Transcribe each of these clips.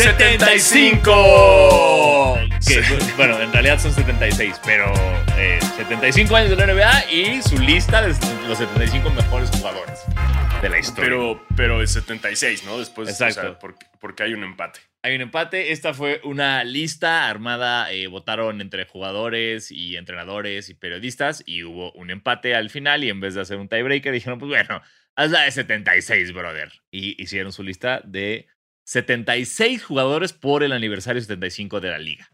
75. Que, bueno, en realidad son 76, pero eh, 75 años de la NBA y su lista de los 75 mejores jugadores de la historia. Pero, pero es 76, ¿no? Después, o sea, Exacto. porque, porque hay un empate. Hay un empate. Esta fue una lista armada. eh, votaron entre jugadores y entrenadores y periodistas. Y hubo un empate al final. Y en vez de hacer un tiebreaker, dijeron: Pues bueno, haz la de 76, brother. Y hicieron su lista de 76 jugadores por el aniversario 75 de la liga.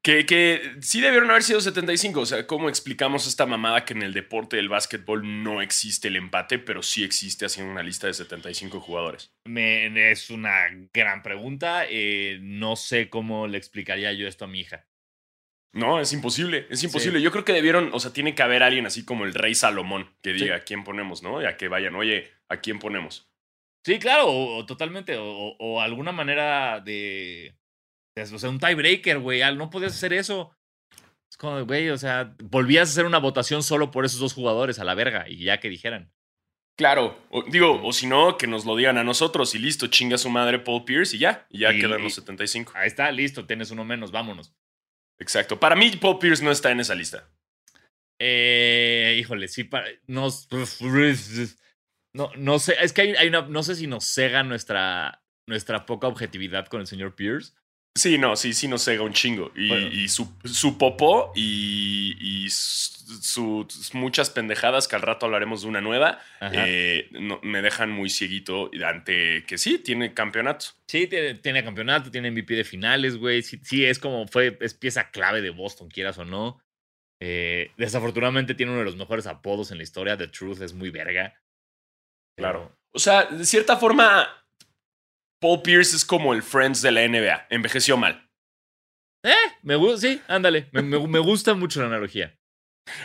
Que, que sí debieron haber sido 75. O sea, ¿cómo explicamos esta mamada que en el deporte del básquetbol no existe el empate, pero sí existe haciendo una lista de 75 jugadores? Me- es una gran pregunta. eh, no sé cómo le explicaría yo esto a mi hija. No, es imposible, es imposible. Yo creo que debieron, o sea, tiene que haber alguien así como el rey Salomón que Sí. diga a quién ponemos, ¿no? Ya que vayan, oye, ¿a quién ponemos? Sí, claro, o, o totalmente. O, o- alguna manera de, de- O sea, un tiebreaker, güey. al- No podías hacer eso. Es como, güey, o sea, volvías a hacer una votación solo por esos dos jugadores a la verga y ya que dijeran. Claro, o- digo, o si no, que nos lo digan a nosotros y listo, chinga su madre Paul Pierce y ya, y ya Y- quedan y- los 75. Ahí está, listo, tienes uno menos, vámonos. Exacto. Para mí, Paul Pierce no está en esa lista. Eh, híjole, sí, para, no, no, no sé, es que hay, hay una, no sé si nos cega nuestra, nuestra poca objetividad con el señor Pierce. Sí, no, sí, sí nos cega un chingo. Y, Bueno. y su, su popó y, y su- sus muchas pendejadas, que al rato hablaremos de una nueva, eh, no- me dejan muy cieguito ante que sí, tiene campeonato. Sí, tiene, tiene campeonato, tiene MVP de finales, güey. Sí, sí, es como fue, es pieza clave de Boston, quieras o no. Eh, desafortunadamente tiene uno de los mejores apodos en la historia. The Truth es muy verga. Claro. O sea, de cierta forma, Paul Pierce es como el Friends de la NBA. Envejeció mal. Eh, me gusta, sí, ándale. Me, me- me gusta mucho la analogía.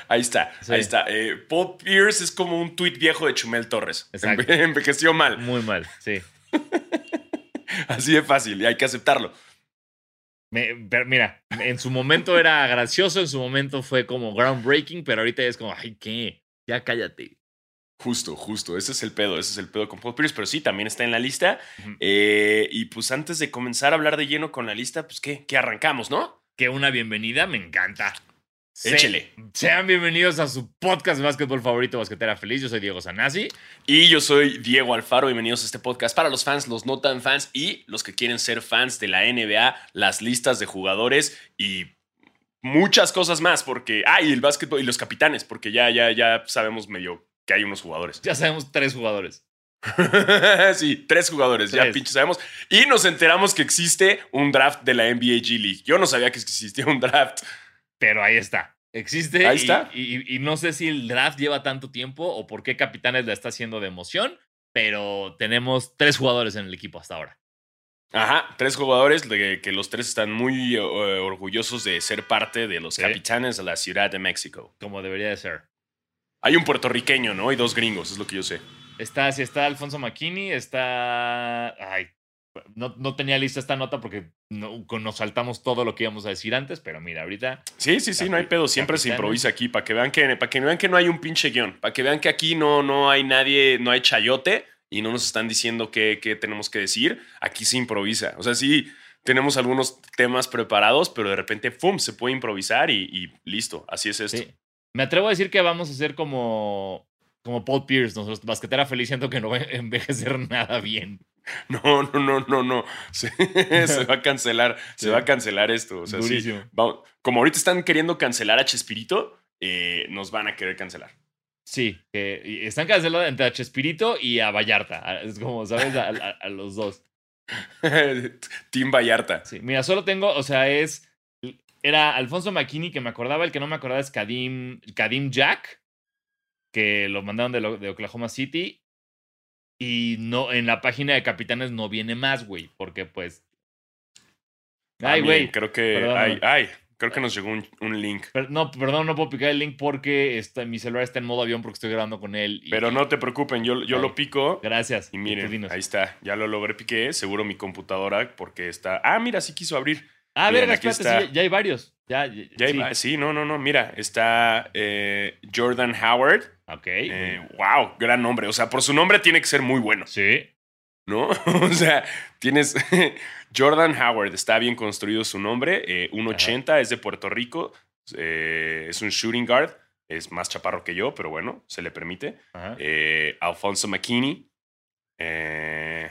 Ahí está, Sí. ahí está. Eh, Paul Pierce es como un tuit viejo de Chumel Torres. Exacto. Enve- envejeció mal. Muy mal, sí. Así de fácil y hay que aceptarlo. Me- pero mira, en su momento era gracioso, en su momento fue como groundbreaking, pero ahorita es como, ay, ¿qué? Ya cállate. Justo, justo. Ese es el pedo. Ese es el pedo con Paul Pierce. Pero sí, también está en la lista. Eh, y pues antes de comenzar a hablar de lleno con la lista, pues ¿qué? ¿Qué arrancamos, no? Que una bienvenida me encanta. Se- Échele. Sean bienvenidos a su podcast de básquetbol favorito, Basquetera Feliz. Yo soy Diego Sanasi. Y yo soy Diego Alfaro. Bienvenidos a este podcast para los fans, los no tan fans y los que quieren ser fans de la NBA, las listas de jugadores y muchas cosas más. Porque. Ah, y el básquetbol y los capitanes, porque ya, ya, ya sabemos medio que hay unos jugadores. Ya sabemos tres jugadores. sí, tres jugadores, ya pinche sabemos. Y nos enteramos que existe un draft de la NBA G League. Yo no sabía que existía un draft. Pero ahí está. Existe. Ahí y- está. Y, y no sé si el draft lleva tanto tiempo o por qué Capitanes la está haciendo de emoción, pero tenemos tres jugadores en el equipo hasta ahora. Ajá, tres jugadores de que los tres están muy eh, orgullosos de ser parte de los Sí. capitanes de la Ciudad de México. Como debería de ser. Hay un puertorriqueño, ¿no? Y dos gringos, es lo que yo sé. Está, si está Alfonso McKinney, está. Ay, no, no tenía lista esta nota porque no- nos saltamos todo lo que íbamos a decir antes, pero mira, ahorita. Sí, sí, sí, no hay pedo. Siempre se improvisa aquí para que vean que, para que vean que no hay un pinche guion. Para que vean que aquí no, no hay nadie, no hay chayote y no nos están diciendo qué, qué tenemos que decir. Aquí se improvisa. O sea, sí, tenemos algunos temas preparados, pero de repente, ¡pum! se puede improvisar y, y listo. Así es esto. Sí. Me atrevo a decir que vamos a ser como. Como Paul Pierce, nosotros, basquetera feliz, siento que no va a envejecer nada bien. No, no, no, no, no. Se, se va a cancelar, se va a cancelar esto. O sea, sí, Durísimo. vamos- como ahorita están queriendo cancelar a Chespirito, eh, nos van a querer cancelar. Sí, están cancelados entre a Chespirito y a Vallarta. Es como, ¿sabes? A, a- a los dos. Team Vallarta. Sí, mira, solo tengo, o sea, es. Era Alfonso McKinney, que me acordaba, el que no me acordaba es Kadim, Kadim Jack, que lo mandaron de, lo- de Oklahoma City. Y no, en la página de capitanes no viene más, güey, porque pues. Ay, También, güey. Creo que. Perdón. Ay, ay, creo que nos llegó un, un link. Per- No, perdón, no puedo picar el link porque está, mi celular está en modo avión porque estoy grabando con él. y- Pero no te preocupen, yo, yo Ay. lo pico. Gracias. Y miren, ahí está. Ya lo logré piqué. Seguro mi computadora, porque está. Ah, mira, sí quiso abrir. Ah, miren, verga, aquí espérate, está. sí, ya hay varios. Ya, ya, Ya sí. iba- sí. no, no, no. Mira, está eh, Jordan Howard. Ok. Eh, wow, gran nombre. O sea, por su nombre tiene que ser muy bueno. Sí. ¿no? o sea, tienes Jordan Howard, está bien construido su nombre, eh, 1.80, es de Puerto Rico, eh, es un shooting guard, es más chaparro que yo, pero bueno, se le permite. Eh, Alfonso McKinney, ve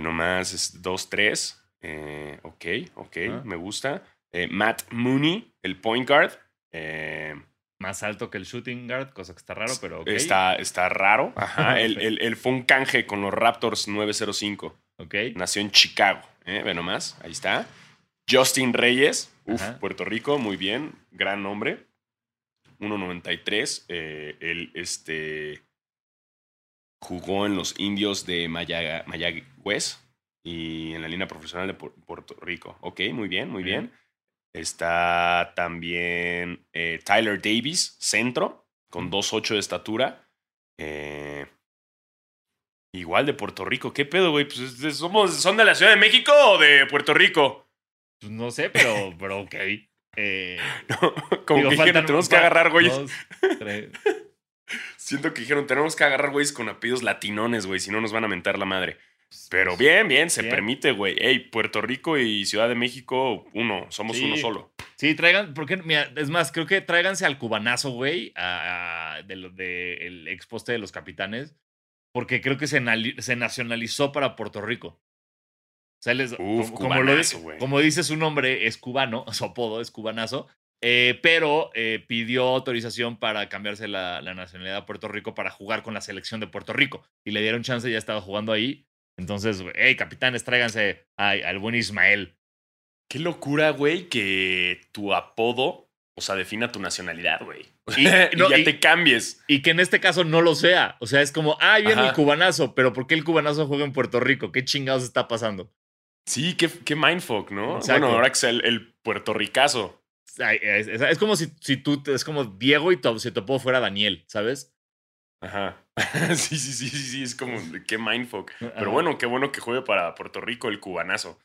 nomás, es 2-3, eh, ok, ok, Ah. me gusta. Eh, Matt Mooney, el point guard, eh, Más alto que el shooting guard, cosa que está raro, pero ok. está, está raro. Ajá, él, Ok. él- él fue un canje con los Raptors 905. Ok. Nació en Chicago. ¿eh? Ve nomás, ahí está. Justin Reyes, uf. Puerto Rico, muy bien, gran nombre. 1.93. eh, él este, jugó en los indios de Mayagüez y en la línea profesional de Pu- Puerto Rico. Ok, muy bien, muy Bien. bien. Está también eh, Tyler Davis, centro, con 2.8 de estatura. Eh, igual de Puerto Rico. ¿Qué pedo, güey? Pues somos, ¿Son de la Ciudad de México o de Puerto Rico? Pues no sé, pero, pero ok. Eh, Como digo, que dijeron, tenemos que agarrar tres. Siento que dijeron, tenemos que agarrar güeyes con apellidos latinones, güey, si no nos van a mentar la madre. Pero bien, bien, se Bien. permite, güey. Ey, Puerto Rico y Ciudad de México, uno, somos Sí. uno solo. Sí, traigan, porque, mira, es más, creo que tráiganse al cubanazo, güey, a- de el ex poste de los capitanes, porque creo que se, se nacionalizó para Puerto Rico. O sea, él es- Uf, como, como lo cubanazo, di- güey. como dice su nombre, es cubano, su apodo es cubanazo, eh, pero eh, pidió autorización para cambiarse la, la nacionalidad a Puerto Rico para jugar con la selección de Puerto Rico. Y le dieron chance, ya estaba jugando ahí. Entonces, hey, capitanes, tráiganse ay, al buen Ismael. Qué locura, güey, que tu apodo, o sea, defina tu nacionalidad, güey. Y- Y, no, ya y- te cambies. Y que en este caso no lo sea. O sea, es como, ah, viene Ajá. el cubanazo, pero ¿por qué el cubanazo juega en Puerto Rico? ¿Qué chingados está pasando? Sí, qué, qué mindfuck, ¿no? Exacto. Bueno, ahora que es el, el puertorricazo. Es, es- es como si, si tú, es como Diego y tu, si tu apodo fuera Daniel, ¿sabes? Ajá. sí, sí, sí, sí, sí, es como, qué mindfuck. Ajá. Pero bueno, qué bueno que juegue para Puerto Rico el cubanazo.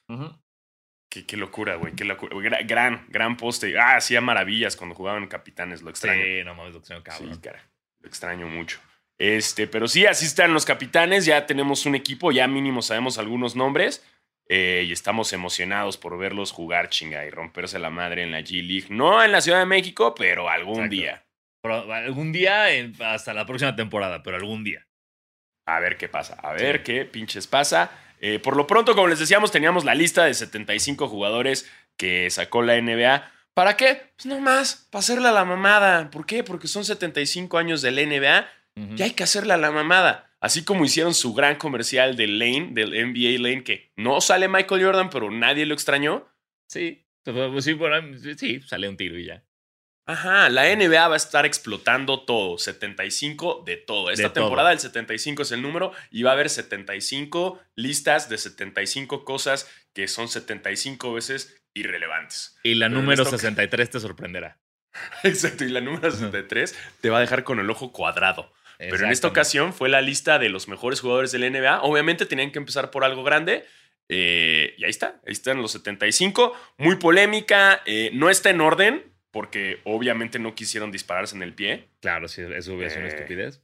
Qué, qué locura, güey, qué locura. Güey, gra- Gran, gran poste. Ah, hacía maravillas cuando jugaban capitanes, lo extraño. Sí, no mames, lo extraño, cabrón. Sí, cara, lo extraño mucho. Este, pero sí, así están los capitanes. Ya tenemos un equipo, ya mínimo sabemos algunos nombres. eh, y estamos emocionados por verlos jugar chinga y romperse la madre en la G League. No en la Ciudad de México, pero algún Exacto. día. Pero algún día, en- hasta la próxima temporada, pero algún día. A ver qué pasa. A ver Sí. qué pinches pasa. Eh, por lo pronto, como les decíamos, teníamos la lista de 75 jugadores que sacó la NBA. ¿Para qué? Pues nomás, para hacerle a la mamada. ¿Por qué? Porque son 75 años de la NBA Ujú. y hay que hacerle a la mamada. Así como hicieron su gran comercial del Lane, del NBA Lane, que no sale Michael Jordan, pero nadie lo extrañó. Sí, pues sí, bueno, sí, sale un tiro y ya. Ajá, la NBA va a estar explotando todo, 75 de todo. Esta De todo. temporada el 75 es el número y va a haber 75 listas de 75 cosas que son 75 veces irrelevantes. Y la Pero número esta- 63 te sorprenderá. Exacto, y la número 63 te va a dejar con el ojo cuadrado. Pero en esta ocasión fue la lista de los mejores jugadores del NBA. Obviamente tenían que empezar por algo grande. eh, y ahí está, ahí están los 75. Muy polémica, eh, no está en orden, porque obviamente no quisieron dispararse en el pie. Claro, sí, eso hubiera sido una Eh, estupidez.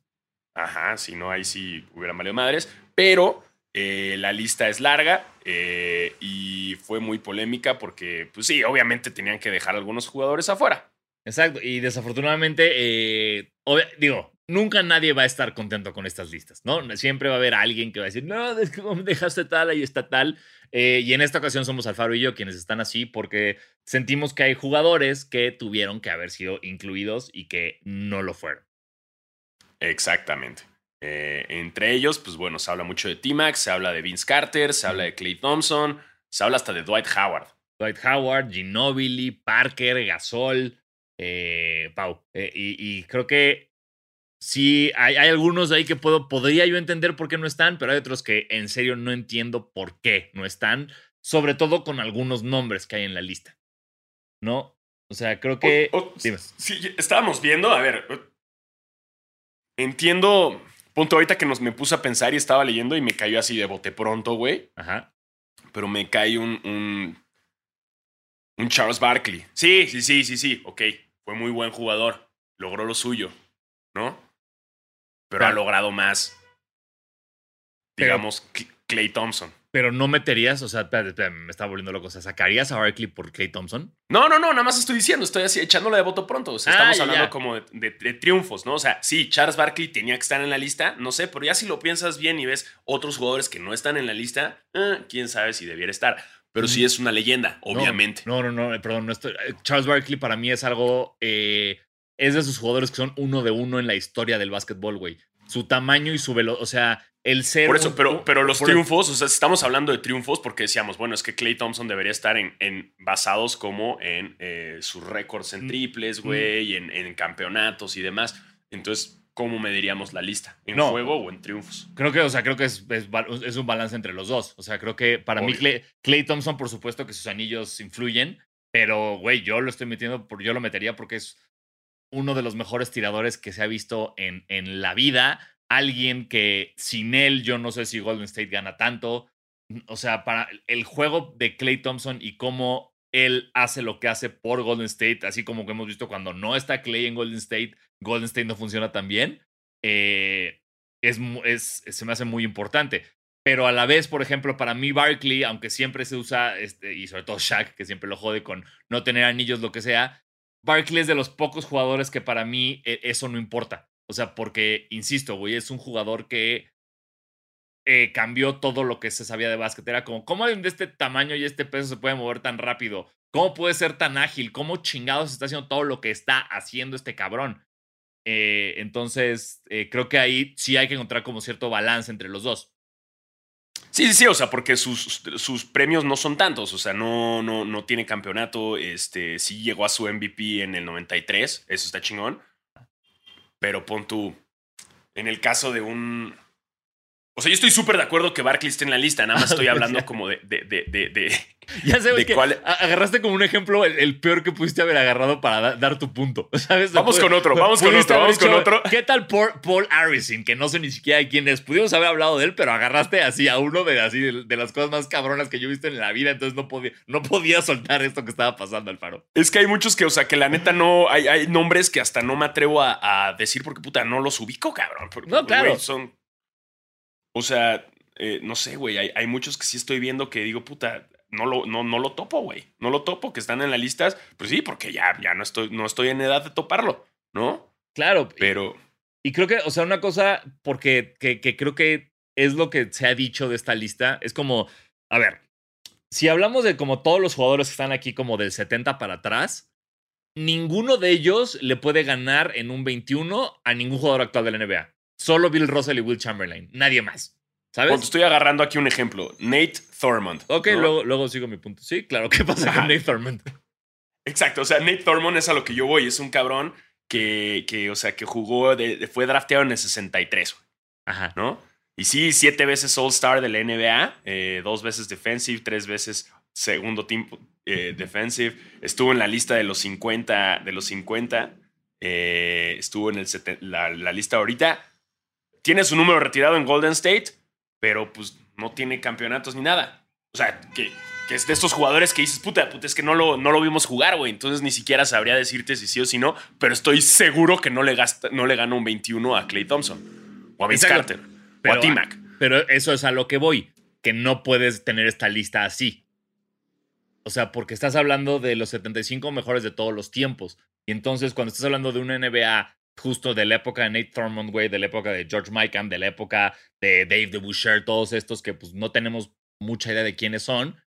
Ajá, si no, ahí sí hubieran valido madres. Pero eh, la lista es larga eh, y fue muy polémica porque, pues sí, obviamente tenían que dejar algunos jugadores afuera. Exacto, y desafortunadamente, eh, digo, nunca nadie va a estar contento con estas listas, ¿no? Siempre va a haber alguien que va a decir, no, es que ¿cómo dejaste tal, ahí está tal. Eh, y en esta ocasión somos Alfaro y yo quienes están así porque sentimos que hay jugadores que tuvieron que haber sido incluidos y que no lo fueron. Exactamente. Eh, entre ellos, pues bueno, se habla mucho de T-Max, se habla de Vince Carter, se habla de Clay Thompson, se habla hasta de Dwight Howard. Dwight Howard, Ginobili, Parker, Gasol, eh, Pau. Eh, y, y creo que sí, hay, hay algunos de ahí que puedo, podría yo entender por qué no están, pero hay otros que en serio no entiendo por qué no están, sobre todo con algunos nombres que hay en la lista. ¿No? O sea, creo que... O- o- dime. sí, estábamos viendo, a ver, entiendo, punto ahorita que nos me puse a pensar y estaba leyendo y me cayó así de bote pronto, güey, Ajá. pero me cae un, un, un Charles Barkley. Sí, sí, sí, sí, sí, ok, fue muy buen jugador, logró lo suyo, ¿no? Pero ha logrado más. digamos, Clay Thompson. Pero no meterías, o sea, espérate, espérate, me está volviendo loco. O sea, ¿sacarías a Barkley por Clay Thompson? No, no, no, nada más estoy diciendo, estoy así echándole de voto pronto. O sea, Ah, estamos ya, hablando ya. como de, de- de triunfos, ¿no? O sea, sí, Charles Barkley tenía que estar en la lista, no sé, pero ya si lo piensas bien y ves otros jugadores que no están en la lista, eh, quién sabe si debiera estar. Pero sí es una leyenda, obviamente. No, no, no, eh, perdón. No estoy, eh, Charles Barkley para mí es algo. eh, es de esos jugadores que son uno de uno en la historia del básquetbol, güey. Su tamaño y su velocidad. O sea, el ser. Por eso, pero, pero los triunfos, o sea, estamos hablando de triunfos porque decíamos, bueno, es que Clay Thompson debería estar en, en basados como en eh, sus récords en Mm. triples, güey, en, en campeonatos y demás. Entonces, ¿cómo mediríamos la lista? ¿En No. juego o en triunfos? Creo que, o sea, creo que es, es, un balance entre los dos. O sea, creo que para mí. Clay, Klay Thompson, por supuesto que sus anillos influyen, pero, güey, yo lo estoy metiendo, por, yo lo metería porque es uno de los mejores tiradores que se ha visto en, en la vida. Alguien que sin él yo no sé si Golden State gana tanto. O sea, para el juego de Clay Thompson y cómo él hace lo que hace por Golden State, así como que hemos visto cuando no está Clay en Golden State, Golden State no funciona tan bien. eh, es, es, se me hace muy importante. Pero a la vez, por ejemplo, para mí Barkley, aunque siempre se usa, este, y sobre todo Shaq, que siempre lo jode con no tener anillos, lo que sea, Barkley es de los pocos jugadores que para mí eh, eso no importa. O sea, porque, insisto, güey, es un jugador que eh, cambió todo lo que se sabía de básquet. Era como, ¿cómo de este tamaño y este peso se puede mover tan rápido? ¿Cómo puede ser tan ágil? ¿Cómo chingados está haciendo todo lo que está haciendo este cabrón? Eh, entonces, eh, creo que ahí sí hay que encontrar como cierto balance entre los dos. Sí, sí, sí, o sea, porque sus, sus premios no son tantos, o sea, no, no, no tiene campeonato, este, sí llegó a su MVP en el 93, eso está chingón, pero pon tú, en el caso de un... O sea, yo estoy súper de acuerdo que Barkley esté en la lista, nada más estoy hablando como de... de, de, de, de- Ya sabes ¿De que cuál? agarraste como un ejemplo el, el peor que pudiste haber agarrado para da- dar tu punto. ¿sabes? Vamos con otro, vamos con otro, vamos con otro. ¿Qué tal Paul, Paul Harrison? Que no sé ni siquiera quién es. Pudimos haber hablado de él, pero agarraste así a uno de, así, de, de las cosas más cabronas que yo he visto en la vida. Entonces no podía, no podía soltar esto que estaba pasando, Alfaro. Es que hay muchos que, o sea, que la neta no, hay, hay nombres que hasta no me atrevo a, a decir porque, puta, no los ubico, cabrón. porque, No, claro. güey, son... O sea, eh, no sé, güey, hay, hay muchos que sí estoy viendo que digo, puta, no lo, no, no lo topo, güey. No lo topo, que están en las listas. Pues sí, porque ya, ya no, estoy, no estoy en edad de toparlo, ¿no? Claro. Pero... Y creo que, o sea, una cosa, porque que, que creo que es lo que se ha dicho de esta lista, es como, a ver, si hablamos de como todos los jugadores que están aquí como del 70 para atrás, ninguno de ellos le puede ganar en un 21 a ningún jugador actual de la NBA. Solo Bill Russell y Will Chamberlain, nadie más. Bueno, ¿Sabes? estoy agarrando aquí un ejemplo. Nate Thurmond. Ok, ¿no? luego, luego sigo mi punto. Sí, claro, ¿qué pasa con Nate Thurmond? Exacto, o sea, Nate Thurmond es a lo que yo voy. Es un cabrón que, que o sea, que jugó, de- fue drafteado en el 63, güey. Ajá. ¿no? Y sí, siete veces All-Star de la NBA, eh, dos veces Defensive, tres veces segundo team eh, Defensive. Estuvo en la lista de los 50, de los 50. eh, estuvo en el la, la lista ahorita. Tiene su número retirado en Golden State, pero pues no tiene campeonatos ni nada. O sea, que, que es de estos jugadores que dices, puta, puta, es que no lo, no lo vimos jugar, güey. Entonces ni siquiera sabría decirte si sí o si no, pero estoy seguro que no le, gasta, no le gana un 21 a Clay Thompson. O a Vince Exacto. Carter. o Pero, a T-Mac. Pero eso es a lo que voy, que no puedes tener esta lista así. O sea, porque estás hablando de los 75 mejores de todos los tiempos. Y entonces, cuando estás hablando de una NBA justo de la época de Nate Thurmond, güey, de la época de George Mikan, de la época de Dave DeBusschere, todos estos que pues no tenemos mucha idea de quiénes son,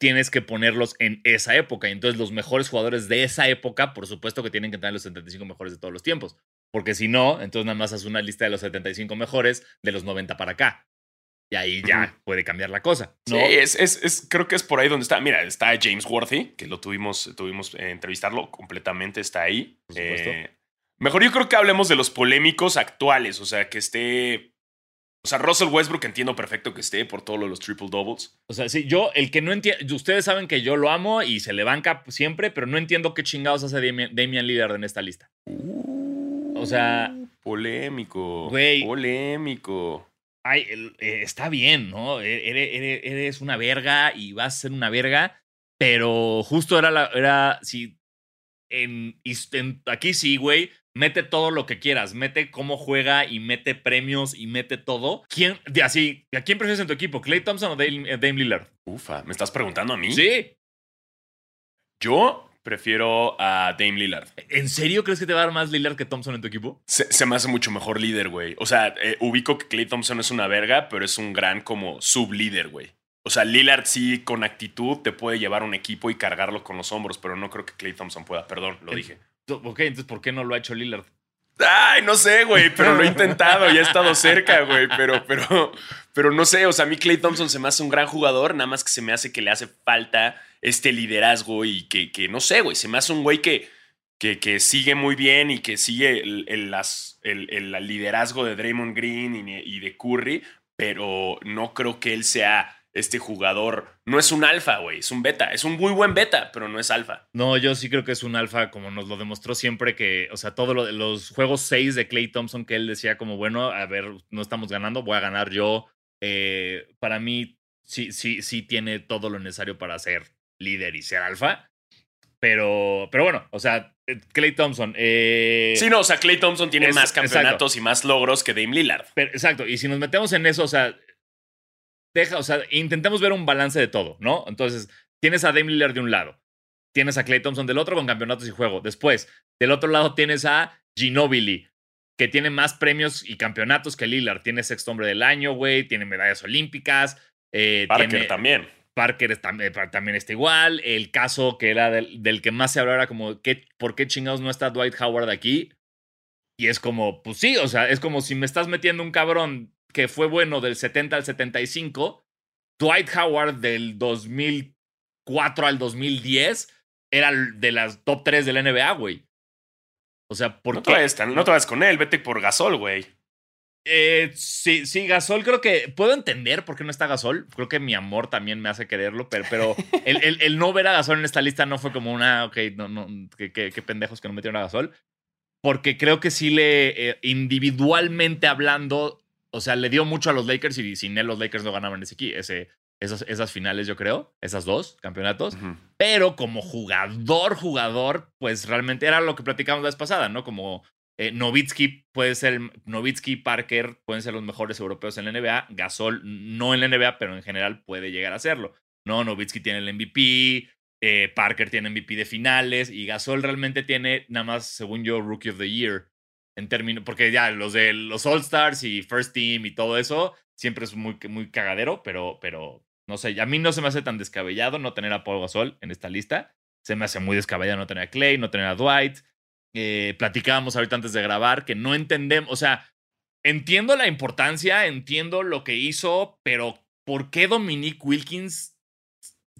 tienes que ponerlos en esa época. Y entonces los mejores jugadores de esa época, por supuesto que tienen que estar en los 75 mejores de todos los tiempos. Porque si no, entonces nada más haz una lista de los 75 mejores de los 90 para acá. Y ahí ya Ujú. puede cambiar la cosa. ¿no? Sí, es, es, es- creo que es por ahí donde está. Mira, está James Worthy, que lo tuvimos, tuvimos eh, entrevistarlo completamente, está ahí. Por supuesto. Eh, mejor yo creo que hablemos de los polémicos actuales, o sea, que esté... O sea, Russell Westbrook entiendo perfecto que esté por todo lo de los triple doubles. O sea, sí, yo, el que no entiendo, ustedes saben que yo lo amo y se le banca siempre, pero no entiendo qué chingados hace Damian, Damian Lillard en esta lista. O sea, Polémico. Güey. Polémico. ay, eh, está bien, ¿no? E- Eres, una verga y vas a ser una verga, pero justo era la, era, en, en- aquí sí, güey, mete todo lo que quieras, mete cómo juega y mete premios y mete todo. ¿Quién, de así, ¿a quién prefieres en tu equipo? ¿Clay Thompson o Dame, Dame Lillard? Ufa, ¿me estás preguntando a mí? Sí. Yo prefiero a Dame Lillard. ¿En serio crees que te va a dar más Lillard que Thompson en tu equipo? Se, se me hace mucho mejor líder, güey. O sea, eh, ubico que Clay Thompson es una verga, pero es un gran como sublíder, güey. O sea, Lillard sí con actitud te puede llevar un equipo y cargarlo con los hombros, pero no creo que Clay Thompson pueda. Perdón, lo En- dije. Ok, entonces ¿por qué no lo ha hecho Lillard? Ay, no sé, güey, pero lo he intentado, ya he estado cerca, güey, pero, pero, pero no sé, o sea, a mí Clay Thompson se me hace un gran jugador, nada más que se me hace que le hace falta este liderazgo y que, que no sé, güey, se me hace un güey que, que, que sigue muy bien y que sigue el, el- las- el- el liderazgo de Draymond Green y, y de Curry, pero no creo que él sea este jugador, no es un alfa, güey, es un beta, es un muy buen beta, pero no es alfa. No, yo sí creo que es un alfa, como nos lo demostró siempre que, o sea, todos los juegos 6 de Clay Thompson que él decía como, bueno, a ver, no estamos ganando, voy a ganar yo. Eh, para mí, sí, sí, sí tiene todo lo necesario para ser líder y ser alfa. Pero, pero bueno, o sea, Clay Thompson. Eh, Sí, no, o sea, Clay Thompson tiene es- más exacto. campeonatos y más logros que Dame Lillard. Pero- exacto, y si nos metemos en eso, o sea, deja, o sea, intentemos ver un balance de todo, ¿no? Entonces, tienes a Dame Lillard de un lado, tienes a Clay Thompson del otro con campeonatos y juego. Después, del otro lado tienes a Ginobili, que tiene más premios y campeonatos que Lillard. Tiene sexto hombre del año, güey, tiene medallas olímpicas. eh, Parker tiene- también. Parker eh, también está igual. El caso que era del, del que más se hablaba era como, ¿qué, ¿por qué chingados no está Dwight Howard aquí? Y es como, pues sí, o sea, es como si me estás metiendo un cabrón que fue bueno del 70 al 75, Dwight Howard del 2004 al 2010 era de las top 3 del NBA, güey. O sea, ¿por No qué? te, tan- no te vayas con él, vete por Gasol, güey. Eh, sí, sí, Gasol creo que puedo entender por qué no está Gasol. Creo que mi amor también me hace quererlo, pero, pero el, el- el no ver a Gasol en esta lista no fue como una, ok, no, no, qué pendejos que no metieron a Gasol. Porque creo que sí le, eh, individualmente hablando, o sea, le dio mucho a los Lakers y sin él los Lakers no ganaban ese, ese, esas, esas finales, yo creo, esas dos campeonatos. Pero como jugador, jugador, pues realmente era lo que platicamos la vez pasada, ¿no? Como eh, Novitsky puede ser, Novitsky, Parker pueden ser los mejores europeos en la NBA. Gasol no en la NBA, pero en general puede llegar a serlo. No, Novitsky tiene el MVP, eh, Parker tiene MVP de finales y Gasol realmente tiene nada más, según yo, Rookie of the Year. En términos, porque ya los de los All Stars y First Team y todo eso siempre es muy, muy cagadero, pero, pero no sé, a mí no se me hace tan descabellado no tener a Paul Gasol en esta lista. Se me hace muy descabellado no tener a Clay, no tener a Dwight. Eh, platicábamos ahorita antes de grabar que no entendemos, o sea, entiendo la importancia, entiendo lo que hizo, pero ¿por qué Dominique Wilkins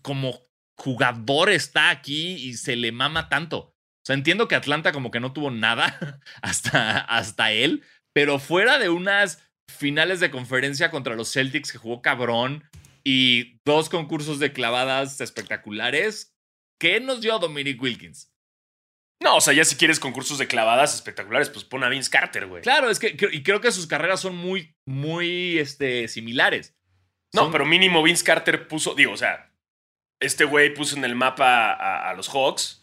como jugador está aquí y se le mama tanto? Sea, entiendo que Atlanta como que no tuvo nada hasta, hasta él, pero fuera de unas finales de conferencia contra los Celtics que jugó cabrón y dos concursos de clavadas espectaculares, ¿qué nos dio Dominique Wilkins? No, o sea, ya si quieres concursos de clavadas espectaculares, pues pon a Vince Carter, güey. Claro, es que y creo que sus carreras son muy, muy este, similares. No, Son- pero mínimo Vince Carter puso, digo, o sea, este güey puso en el mapa a, a los Hawks,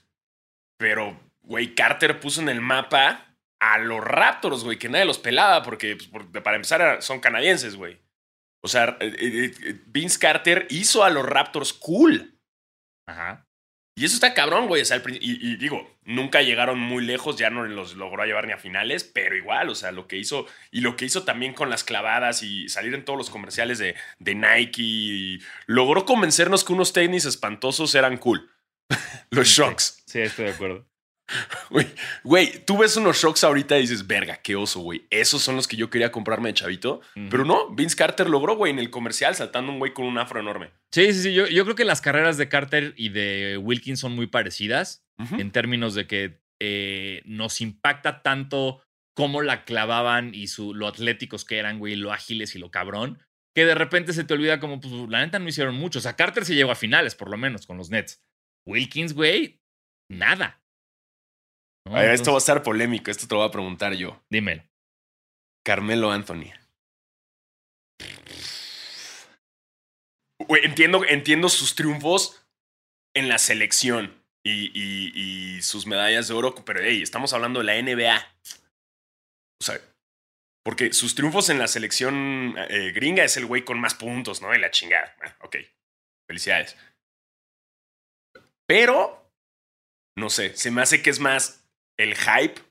pero, güey, Carter puso en el mapa a los Raptors, güey, que nadie los pelaba porque, pues, para empezar, son canadienses, güey. O sea, eh, eh, eh, Vince Carter hizo a los Raptors cool. Ajá. Y eso está cabrón, güey. O sea, y, y digo, nunca llegaron muy lejos, ya no los logró llevar ni a finales, pero igual, o sea, lo que hizo, y lo que hizo también con las clavadas y salir en todos los comerciales de, de Nike, y logró convencernos que unos tenis espantosos eran cool. los shocks. Sí, estoy de acuerdo. Güey, güey, tú ves unos shocks ahorita y dices, verga, qué oso, güey. Esos son los que yo quería comprarme de chavito. Ujú. Pero no, Vince Carter logró, güey, en el comercial, saltando un güey con un afro enorme. Sí, sí, sí. Yo, yo creo que las carreras de Carter y de Wilkins son muy parecidas en términos de que eh, nos impacta tanto cómo la clavaban y su, lo atléticos que eran, güey, lo ágiles y lo cabrón, que de repente se te olvida como, pues, la neta no hicieron mucho. O sea, Carter se llegó a finales, por lo menos, con los Nets. Wilkins, güey, nada. ¿No? A ver, esto va a estar polémico, esto te lo voy a preguntar yo. Dímelo. Carmelo Anthony. Güey, entiendo, entiendo sus triunfos en la selección. y, y, y sus medallas de oro, pero hey, estamos hablando de la NBA. O sea, porque sus triunfos en la selección eh, gringa es el güey con más puntos, ¿no? Y la chingada. Bueno, ok. Felicidades. Pero, no sé, se me hace que es más el hype.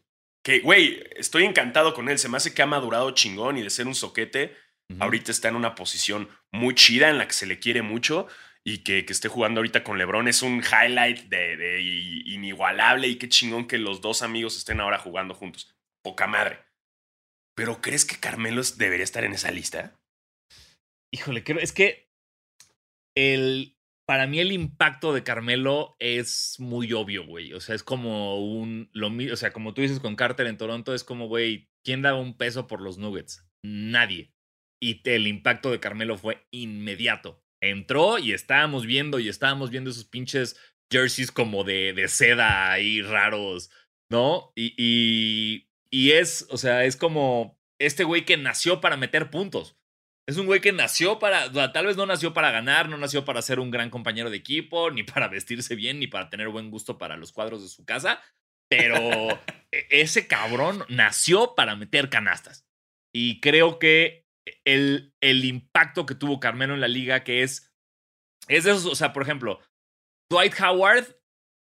Que, güey, estoy encantado con él. Se me hace que ha madurado chingón y de ser un soquete. Ahorita está en una posición muy chida en la que se le quiere mucho y que, que esté jugando ahorita con LeBron es un highlight de, de, inigualable y qué chingón que los dos amigos estén ahora jugando juntos. Poca madre. Pero ¿crees que Carmelo debería estar en esa lista? Híjole, creo, es que el, para mí el impacto de Carmelo es muy obvio, güey. O sea, es como un, lo, o sea, como tú dices con Carter en Toronto, es como, güey, ¿quién daba un peso por los Nuggets? Nadie. Y el impacto de Carmelo fue inmediato. Entró y estábamos viendo y estábamos viendo esos pinches jerseys como de, de seda ahí raros, ¿no? Y, y, y es, o sea, es como este güey que nació para meter puntos. Es un güey que nació para, tal vez no nació para ganar, no nació para ser un gran compañero de equipo, ni para vestirse bien, ni para tener buen gusto para los cuadros de su casa, pero e, ese cabrón nació para meter canastas. Y creo que el, el impacto que tuvo Carmelo en la liga, que es, es de esos, o sea, por ejemplo, Dwight Howard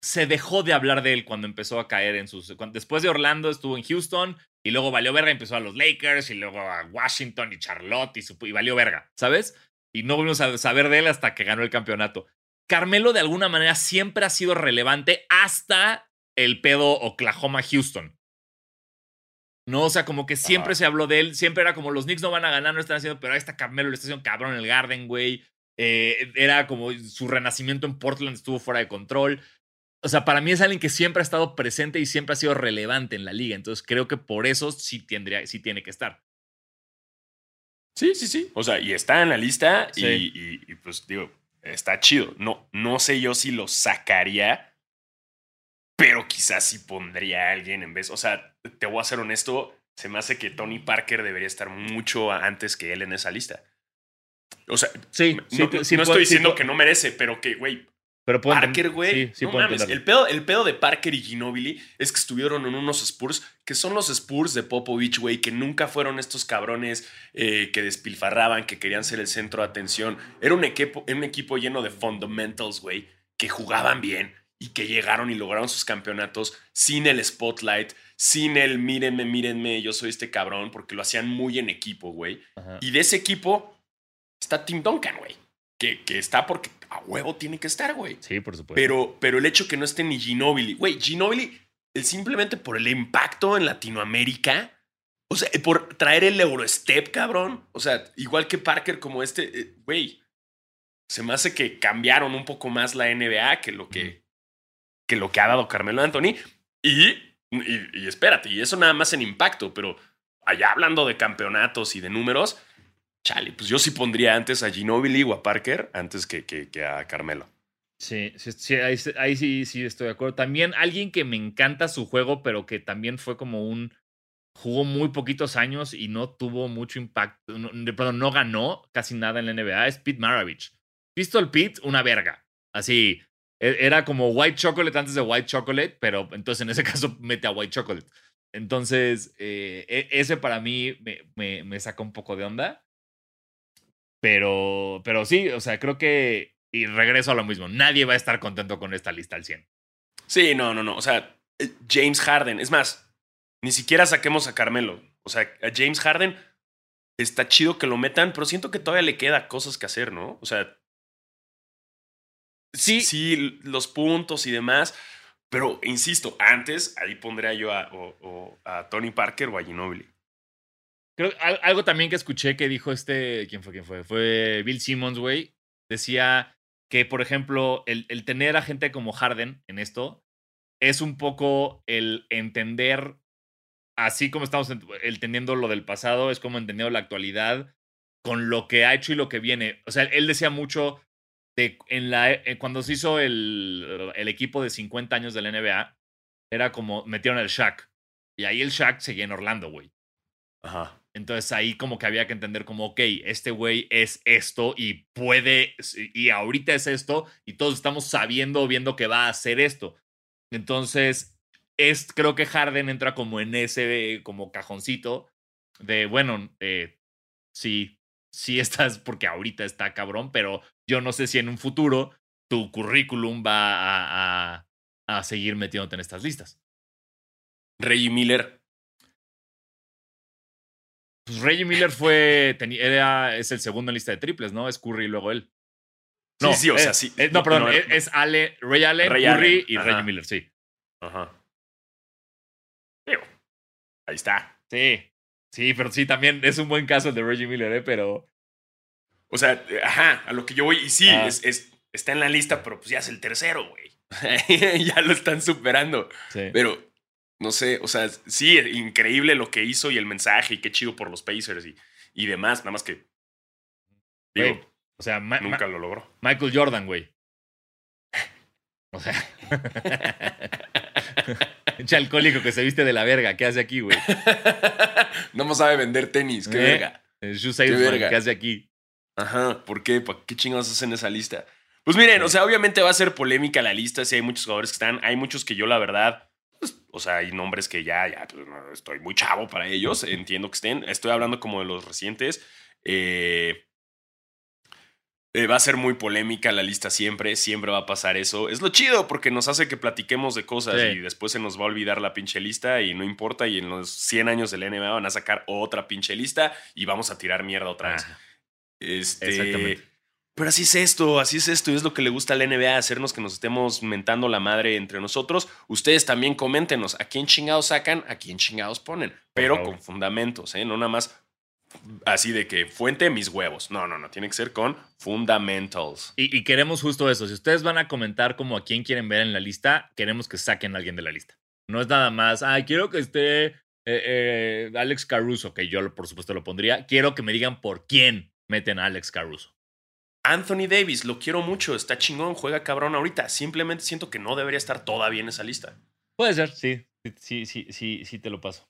se dejó de hablar de él cuando empezó a caer en sus... Después de Orlando estuvo en Houston, y luego valió verga, empezó a los Lakers y luego a Washington y Charlotte y, valió verga, ¿sabes? Y no volvimos a saber de él hasta que ganó el campeonato. Carmelo de alguna manera siempre ha sido relevante hasta el pedo Oklahoma-Houston. No, o sea, como que siempre se habló de él, siempre era como los Knicks no van a ganar, no están haciendo, pero ahí está Carmelo, le está haciendo cabrón en el Garden, güey. Eh, era como su renacimiento en Portland estuvo fuera de control o sea, para mí es alguien que siempre ha estado presente y siempre ha sido relevante en la liga. Entonces creo que por eso sí, tendría, sí tiene que estar. Sí, sí, sí. O sea, y está en la lista y, pues digo, está chido. No, no sé yo si lo sacaría, pero quizás sí pondría a alguien en vez. O sea, te voy a ser honesto, se me hace que Tony Parker debería estar mucho antes que él en esa lista. O sea, sí, no, no estoy diciendo que no merece, pero que, güey, pero Parker, güey. Sí, no mames. El pedo, el pedo de Parker y Ginobili es que estuvieron en unos Spurs que son los Spurs de Popovich, güey, que nunca fueron estos cabrones eh, que despilfarraban, que querían ser el centro de atención. Era un equipo, un equipo lleno de fundamentals, güey, que jugaban bien y que llegaron y lograron sus campeonatos sin el spotlight, sin el mírenme, mírenme, yo soy este cabrón, porque lo hacían muy en equipo, güey. Y de ese equipo está Tim Duncan, güey que, está porque a huevo tiene que estar, güey. Sí, por supuesto. Pero, pero el hecho que no esté ni Ginobili, güey, Ginobili, simplemente por el impacto en Latinoamérica, o sea, por traer el Eurostep, cabrón. O sea, igual que Parker como este, eh, güey, se me hace que cambiaron un poco más la NBA que lo que, que, lo que ha dado Carmelo Anthony. Y, y, y espérate, y eso nada más en impacto, pero allá hablando de campeonatos y de números, chale, pues yo sí pondría antes a Ginobili o a Parker antes que, que, a Carmelo. Sí, sí, ahí, sí, sí estoy de acuerdo. También alguien que me encanta su juego, pero que también fue como un. Jugó muy poquitos años y no tuvo mucho impacto. Perdón, no ganó casi nada en la NBA. Es Pete Maravich. Pistol Pete, una verga. Así. E, era como White Chocolate antes de White Chocolate, pero entonces en ese caso mete a White Chocolate. Entonces, eh, e, ese para mí me, me, me sacó un poco de onda. Pero, pero sí, o sea, creo que. Y regreso a lo mismo. Nadie va a estar contento con esta lista al 100. Sí, no, no, no. O sea, eh, James Harden. Es más, ni siquiera saquemos a Carmelo. O sea, a James Harden está chido que lo metan, pero siento que todavía le queda cosas que hacer, ¿no? O sea. Sí. Sí, los puntos y demás. Pero insisto, antes ahí pondría yo a, a Tony Parker o a Ginobili. Creo algo también que escuché que dijo este. ¿Quién fue? ¿Quién fue? Fue Bill Simmons, güey. Decía que, por ejemplo, el, el, tener a gente como Harden en esto es un poco el entender, así como estamos entendiendo lo del pasado, es como entendiendo la actualidad con lo que ha hecho y lo que viene. O sea, él decía mucho de en la, eh, cuando se hizo el, el equipo de 50 años de la NBA, era como metieron el Shaq. Y ahí el Shaq seguía en Orlando, güey. Ajá. Entonces ahí como que había que entender como, ok, este güey es esto y puede, y ahorita es esto, y todos estamos sabiendo, viendo que va a hacer esto. Entonces, es, creo que Harden entra como en ese, como cajoncito de, bueno, eh, sí, sí estás, porque ahorita está cabrón, pero yo no sé si en un futuro tu currículum va a, a, seguir metiéndote en estas listas. Reggie Miller. Pues Reggie Miller fue, tenía, es el segundo en lista de triples, ¿no? Es Curry y luego él. No, sí, sí, o sea, sí. no, perdón, es, Ale, Ray Allen, Curry y Reggie Miller, sí. Ajá. ahí está. Sí, sí, pero sí, también es un buen caso el de Reggie Miller, ¿eh? Pero... O sea, ajá, a lo que yo voy, y sí, ah. es, es, está en la lista, pero pues ya es el tercero, güey. ya lo están superando. Sí. Pero, no sé, o sea, sí, increíble lo que hizo y el mensaje y qué chido por los Pacers y, y demás, nada más que... Digo, o sea, nunca lo logró. Michael Jordan, güey. O sea... Echa alcohólico que se viste de la verga. ¿Qué hace aquí, güey? no más sabe vender tenis. Qué ¿Eh? verga. El ¿Qué, verga? ¿Qué hace aquí? Ajá. ¿Por qué? ¿Para qué chingados hacen esa lista? Pues miren, o sea, obviamente va a ser polémica la lista. Si hay muchos jugadores que están. Hay muchos que yo, la verdad. O sea, hay nombres que ya, ya pues, estoy muy chavo para ellos. Entiendo que estén. Estoy hablando como de los recientes. Eh, eh, va a ser muy polémica la lista siempre, siempre va a pasar eso. Es lo chido porque nos hace que platiquemos de cosas y después se nos va a olvidar la pinche lista y no importa y en los 100 años del NBA van a sacar otra pinche lista y vamos a tirar mierda otra vez. Este, Exactamente. Pero así es esto, así es esto y es lo que le gusta al NBA, hacernos que nos estemos mentando la madre entre nosotros. Ustedes también coméntenos a quién chingados sacan, a quién chingados ponen, pero con fundamentos, ¿eh? no nada más así de que fuente mis huevos. No, no, no, tiene que ser con fundamentals. Y, queremos justo eso. Si ustedes van a comentar como a quién quieren ver en la lista, queremos que saquen a alguien de la lista. No es nada más, ay, quiero que esté eh, eh, Alex Caruso, que yo por supuesto lo pondría. Quiero que me digan por quién meten a Alex Caruso. Anthony Davis, lo quiero mucho, está chingón, juega cabrón ahorita. Simplemente siento que no debería estar todavía en esa lista. Puede ser, sí, sí, sí, sí, sí, te lo paso.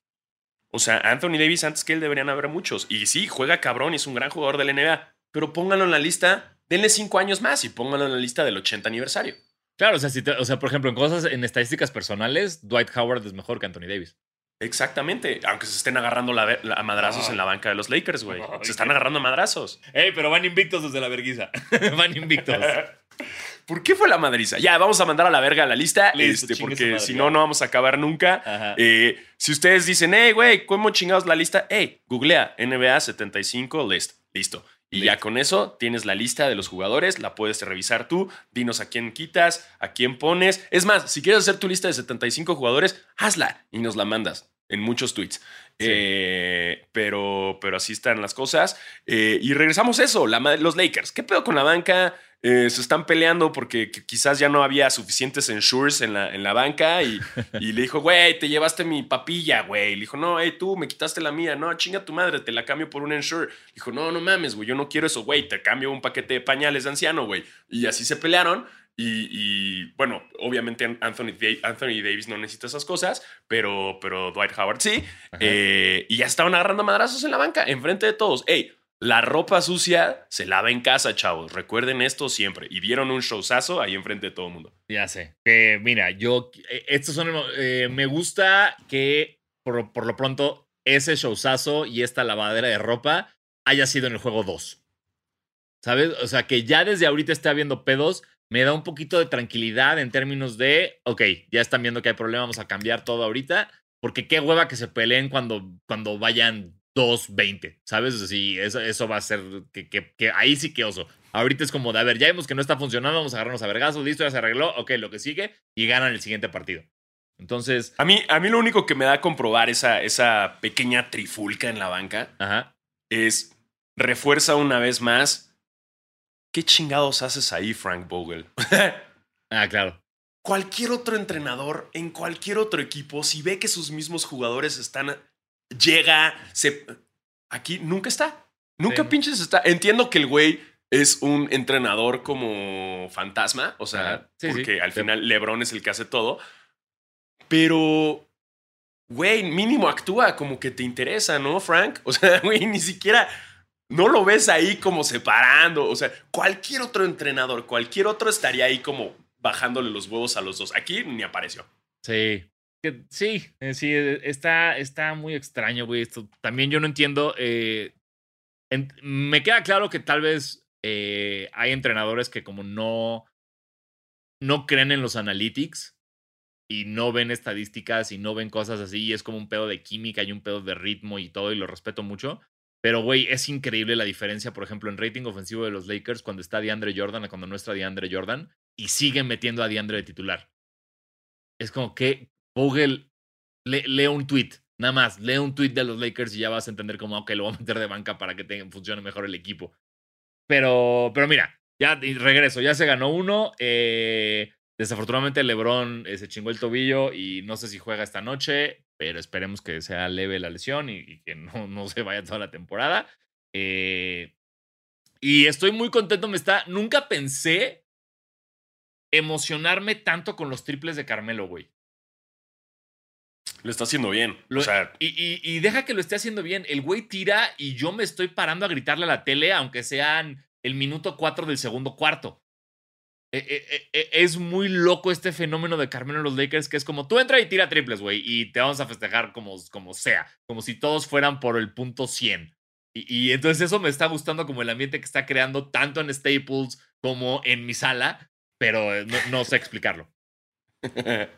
O sea, Anthony Davis antes que él deberían haber muchos. Y sí, juega cabrón y es un gran jugador del NBA. Pero pónganlo en la lista, denle cinco años más y pónganlo en la lista del 80 aniversario. Claro, o sea, si o sea, por ejemplo, en cosas, en estadísticas personales, Dwight Howard es mejor que Anthony Davis. Exactamente, aunque se estén agarrando la, a madrazos en la banca de los Lakers, güey. Se están agarrando a madrazos. Ey, pero van invictos desde la verguiza. van invictos. ¿Por qué fue la madriza? Ya, vamos a mandar a la verga la lista, este, porque si no, no vamos a acabar nunca. Eh, si ustedes dicen, hey, güey, ¿cómo chingados la lista? Hey, googlea NBA 75 list. Listo. Y ya con eso tienes la lista de los jugadores, la puedes revisar tú, dinos a quién quitas, a quién pones. Es más, si quieres hacer tu lista de 75 jugadores, hazla y nos la mandas en muchos tweets. Eh, pero, pero así están las cosas. Eh, y regresamos a eso, los Lakers. ¿Qué pedo con la banca? Eh, se están peleando porque quizás ya no había suficientes ensures en la, en la banca y, le dijo, güey, te llevaste mi papilla, güey. Le dijo, no, hey, tú me quitaste la mía. No, chinga tu madre, te la cambio por un ensure. Dijo, no, no mames, güey, yo no quiero eso, güey, te cambio un paquete de pañales de anciano, güey. Y así se pelearon. Y, bueno, obviamente Anthony, Anthony, Davis no necesita esas cosas, pero, pero Dwight Howard sí. Eh, y ya estaban agarrando madrazos en la banca, enfrente de todos. Hey, la ropa sucia se lava en casa, chavos. Recuerden esto siempre. Y dieron un showzazo ahí enfrente de todo el mundo. Ya sé. Mira, yo. Eh, estos son. Eh, me gusta que por, por, lo pronto ese showzazo y esta lavadera de ropa haya sido en el juego 2. ¿Sabes? O sea, que ya desde ahorita esté habiendo pedos. Me da un poquito de tranquilidad en términos de, ok, ya están viendo que hay problemas, vamos a cambiar todo ahorita, porque qué hueva que se peleen cuando, cuando vayan 2.20, ¿sabes? Sí, eso, eso va a ser que, que, ahí sí que oso. Ahorita es como de, a ver, ya vemos que no está funcionando, vamos a agarrarnos a vergazos, listo, ya se arregló, ok, lo que sigue, y ganan el siguiente partido. Entonces... A mí, a mí lo único que me da a comprobar esa, esa pequeña trifulca en la banca es, refuerza una vez más, ¿qué chingados haces ahí, Frank Vogel? ah, claro. Cualquier otro entrenador en cualquier otro equipo, si ve que sus mismos jugadores están llega, se... Aquí nunca está. Nunca pinches está. Entiendo que el güey es un entrenador como fantasma, o sea, porque al final LeBron es el que hace todo, pero güey, mínimo actúa como que te interesa, ¿no, Frank? O sea, güey, ni siquiera no lo ves ahí como separando. O sea, cualquier otro entrenador, cualquier otro estaría ahí como bajándole los huevos a los dos. Aquí ni apareció. Sí. Sí, eh, sí, eh, está, está muy extraño, güey. Esto también yo no entiendo. Eh, me queda claro que tal vez hay entrenadores que como no, no creen en los analytics y no ven estadísticas y no ven cosas así y es como un pedo de química y un pedo de ritmo y todo y lo respeto mucho. Pero, güey, es increíble la diferencia, por ejemplo, en rating ofensivo de los Lakers cuando está DeAndre Jordan a cuando no está DeAndre Jordan y siguen metiendo a DeAndre de titular. Es como que Vogel lee un tweet, nada más, lee un tweet de los Lakers y ya vas a entender cómo, ok, lo voy a meter de banca para que funcione mejor el equipo. Pero, pero mira, ya regreso, ya se ganó uno. Eh, desafortunadamente LeBron eh, se chingó el tobillo y no sé si juega esta noche, pero esperemos que sea leve la lesión y, que no, no, se vaya toda la temporada. Eh, y estoy muy contento, me está, nunca pensé emocionarme tanto con los triples de Carmelo, güey. Lo está haciendo bien. o sea, y, y, deja que lo esté haciendo bien. El güey tira y yo me estoy parando a gritarle a la tele, aunque sean el minuto 4 del segundo cuarto. E, e, e, es muy loco este fenómeno de Carmelo en los Lakers, que es como tú entra y tira triples, güey, y te vamos a festejar como, como sea, como si todos fueran por el punto 100. Y, entonces eso me está gustando como el ambiente que está creando tanto en Staples como en mi sala, pero eh, no, sé explicarlo.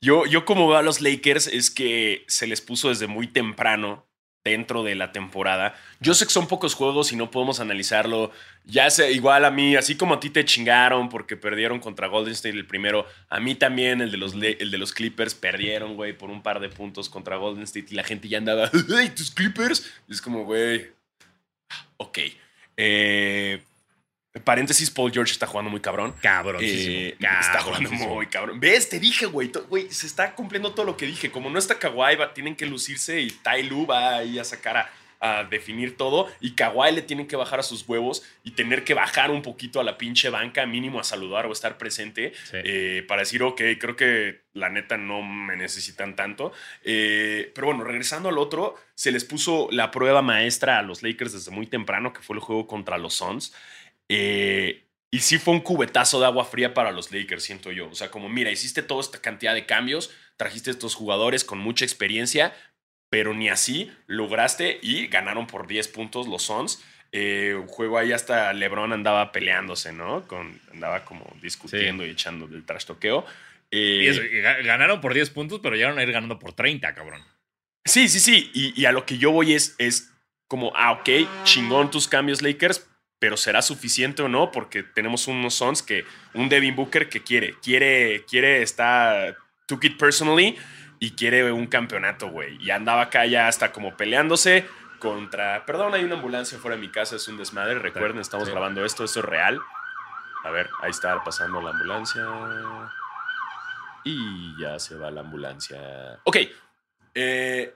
yo, yo como veo a los Lakers es que se les puso desde muy temprano dentro de la temporada. Yo sé que son pocos juegos y no podemos analizarlo. Ya sé, igual a mí, así como a ti te chingaron porque perdieron contra Golden State el primero, a mí también el de los, el de los Clippers perdieron, güey, por un par de puntos contra Golden State y la gente ya andaba, ¡ay, tus Clippers! es como, güey, ok. Eh, Paréntesis, Paul George está jugando muy cabrón. Cabrón. Eh, está jugando muy cabrón. ¿Ves? Te dije, güey. Güey, se está cumpliendo todo lo que dije. Como no está Kawhi, tienen que lucirse y Tai Lu va ahí a sacar a, definir todo. Y Kawhi le tienen que bajar a sus huevos y tener que bajar un poquito a la pinche banca, mínimo a saludar o estar presente eh, para decir, ok, creo que la neta no me necesitan tanto. Eh, pero bueno, regresando al otro, se les puso la prueba maestra a los Lakers desde muy temprano, que fue el juego contra los Suns. Eh, y sí fue un cubetazo de agua fría para los Lakers, siento yo. O sea, como, mira, hiciste toda esta cantidad de cambios, trajiste estos jugadores con mucha experiencia, pero ni así lograste y ganaron por 10 puntos los Suns. Eh, un juego ahí hasta LeBron andaba peleándose, ¿no? Con, andaba como discutiendo y echando del trastoqueo. Eh, ganaron por 10 puntos, pero llegaron a ir ganando por 30, cabrón. Sí, sí, sí. Y, y, a lo que yo voy es, es como, ah, ok, chingón tus cambios, Lakers, pero será suficiente o no, porque tenemos unos Sons que, un Devin Booker que quiere, quiere, quiere, está, took it personally y quiere un campeonato, güey. Y andaba acá ya hasta como peleándose contra, perdón, hay una ambulancia fuera de mi casa, es un desmadre, recuerden, estamos grabando esto, esto es real. A ver, ahí está pasando la ambulancia. Y ya se va la ambulancia. Ok, eh,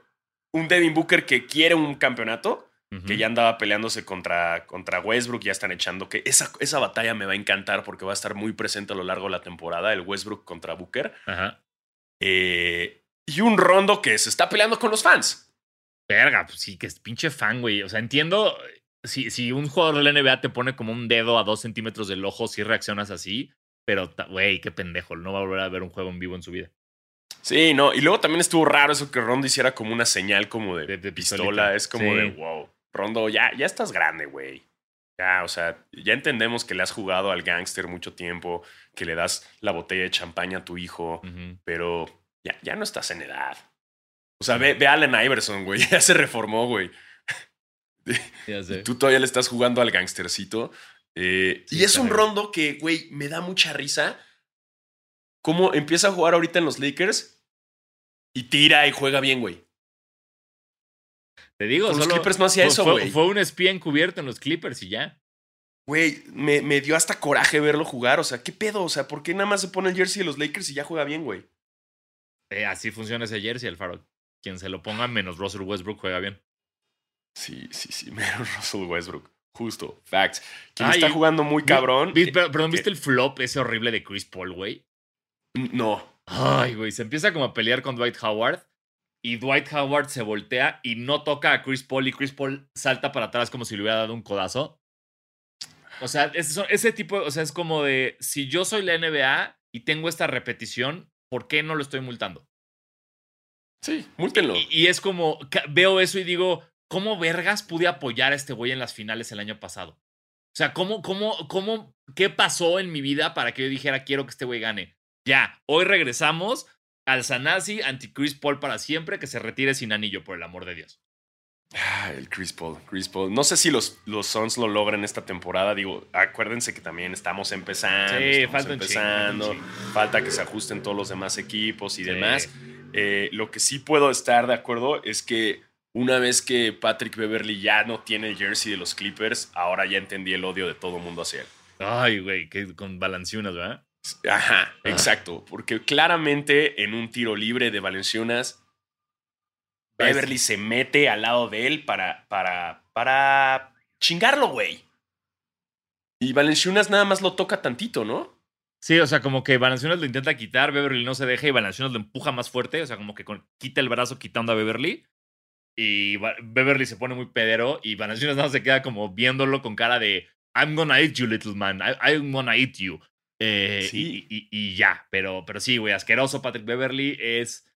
un Devin Booker que quiere un campeonato que ya andaba peleándose contra, contra Westbrook, ya están echando que esa, esa batalla me va a encantar porque va a estar muy presente a lo largo de la temporada, el Westbrook contra Booker. Eh, y un rondo que se está peleando con los fans. Verga, pues sí, que es pinche fan, güey. O sea, entiendo, si, si un jugador de la NBA te pone como un dedo a dos centímetros del ojo, si reaccionas así, pero, güey, qué pendejo, no va a volver a ver un juego en vivo en su vida. Sí, no, y luego también estuvo raro eso que Rondo hiciera como una señal como de, pistola, es como de wow. Rondo, ya, ya estás grande, güey. Ya, o sea, ya entendemos que le has jugado al gángster mucho tiempo, que le das la botella de champaña a tu hijo, pero ya, ya no estás en edad. O sea, ve, ve a Allen Iverson, güey, ya se reformó, güey. Ya sé. Tú todavía le estás jugando al gangstercito. Eh, y es un rondo que, güey, me da mucha risa. Cómo empieza a jugar ahorita en los Lakers y tira y juega bien, güey. Te digo, los Clippers no hacía eso, güey. Fue, un espía encubierto en los Clippers y ya. Güey, me, me, dio hasta coraje verlo jugar. O sea, ¿qué pedo? O sea, ¿por qué nada más se pone el jersey de los Lakers y ya juega bien, güey? Eh, así funciona ese jersey, Alfaro. Quien se lo ponga menos Russell Westbrook juega bien. Sí, sí, sí, menos Russell Westbrook. Justo, facts. Quien está jugando muy cabrón. Eh, perdón, ¿viste el flop ese horrible de Chris Paul, güey? No. Ay, güey, se empieza como a pelear con Dwight Howard y Dwight Howard se voltea y no toca a Chris Paul y Chris Paul salta para atrás como si le hubiera dado un codazo. O sea, ese, ese tipo, o sea, es como de, si yo soy la NBA y tengo esta repetición, ¿por qué no lo estoy multando? Sí, múltenlo. Y, y es como, veo eso y digo, ¿cómo vergas pude apoyar a este güey en las finales el año pasado? O sea, ¿cómo, cómo, cómo, qué pasó en mi vida para que yo dijera, quiero que este güey gane? Ya, hoy regresamos al Sanasi anti Chris Paul para siempre, que se retire sin anillo, por el amor de Dios. Ah, el Chris Paul, Chris Paul. No sé si los, los Suns lo logran esta temporada. Digo, acuérdense que también estamos empezando. Sí, estamos falta empezando. falta que se ajusten todos los demás equipos y Sí. demás. Eh, lo que sí puedo estar de acuerdo es que una vez que Patrick Beverly ya no tiene el jersey de los Clippers, ahora ya entendí el odio de todo el mundo hacia él. Ay, güey, que con balanciunas, ¿verdad? Ajá, Ah. exacto. Porque claramente en un tiro libre de Valenciunas, Pues- Beverly se mete al lado de él para, para, para chingarlo, güey. Y Valenciunas nada más lo toca tantito, ¿no? Sí, o sea, como que Valanciunas lo intenta quitar, Beverly no se deja y Valanciunas lo empuja más fuerte, o sea, como que con- quita el brazo quitando a Beverly. Y Beverly se pone muy pedero y Valanciunas nada más se queda como viéndolo con cara de I'm gonna eat you, little man. I- I'm gonna eat you. Eh, Sí. y, y- y ya, pero, pero sí, güey, asqueroso Patrick Beverly es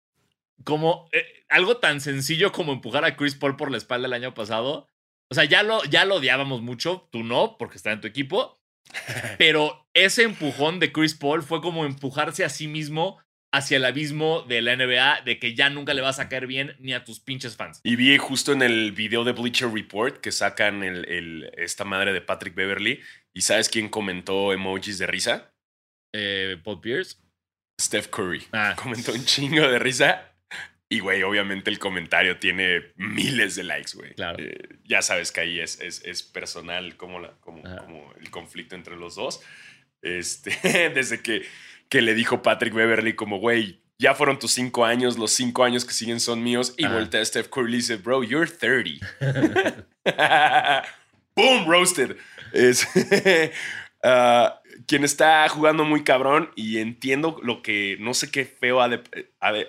como eh, algo tan sencillo como empujar a Chris Paul por la espalda el año pasado. O sea, ya lo, ya lo odiábamos mucho, tú no, porque está en tu equipo. Pero ese empujón de Chris Paul fue como empujarse a sí mismo hacia el abismo de la NBA, de que ya nunca le vas a caer bien ni a tus pinches fans. Y vi justo en el video de Bleacher Report que sacan el, el- esta madre de Patrick Beverly. ¿Y sabes quién comentó emojis de risa? Eh, Paul Pierce. Steph Curry. Ah. Comentó un chingo de risa. Y, güey, obviamente el comentario tiene miles de likes, güey. Claro. Eh, ya sabes que ahí es, es, es personal como, la, como, como el conflicto entre los dos. Este, desde que, que le dijo Patrick Beverly como, güey, ya fueron tus cinco años, los cinco años que siguen son míos. Y Ajá. voltea a Steph Curry y dice, bro, you're 30. ¡Boom! Roasted. Es, ah, quien está jugando muy cabrón y entiendo lo que no sé qué feo ha de. ha de-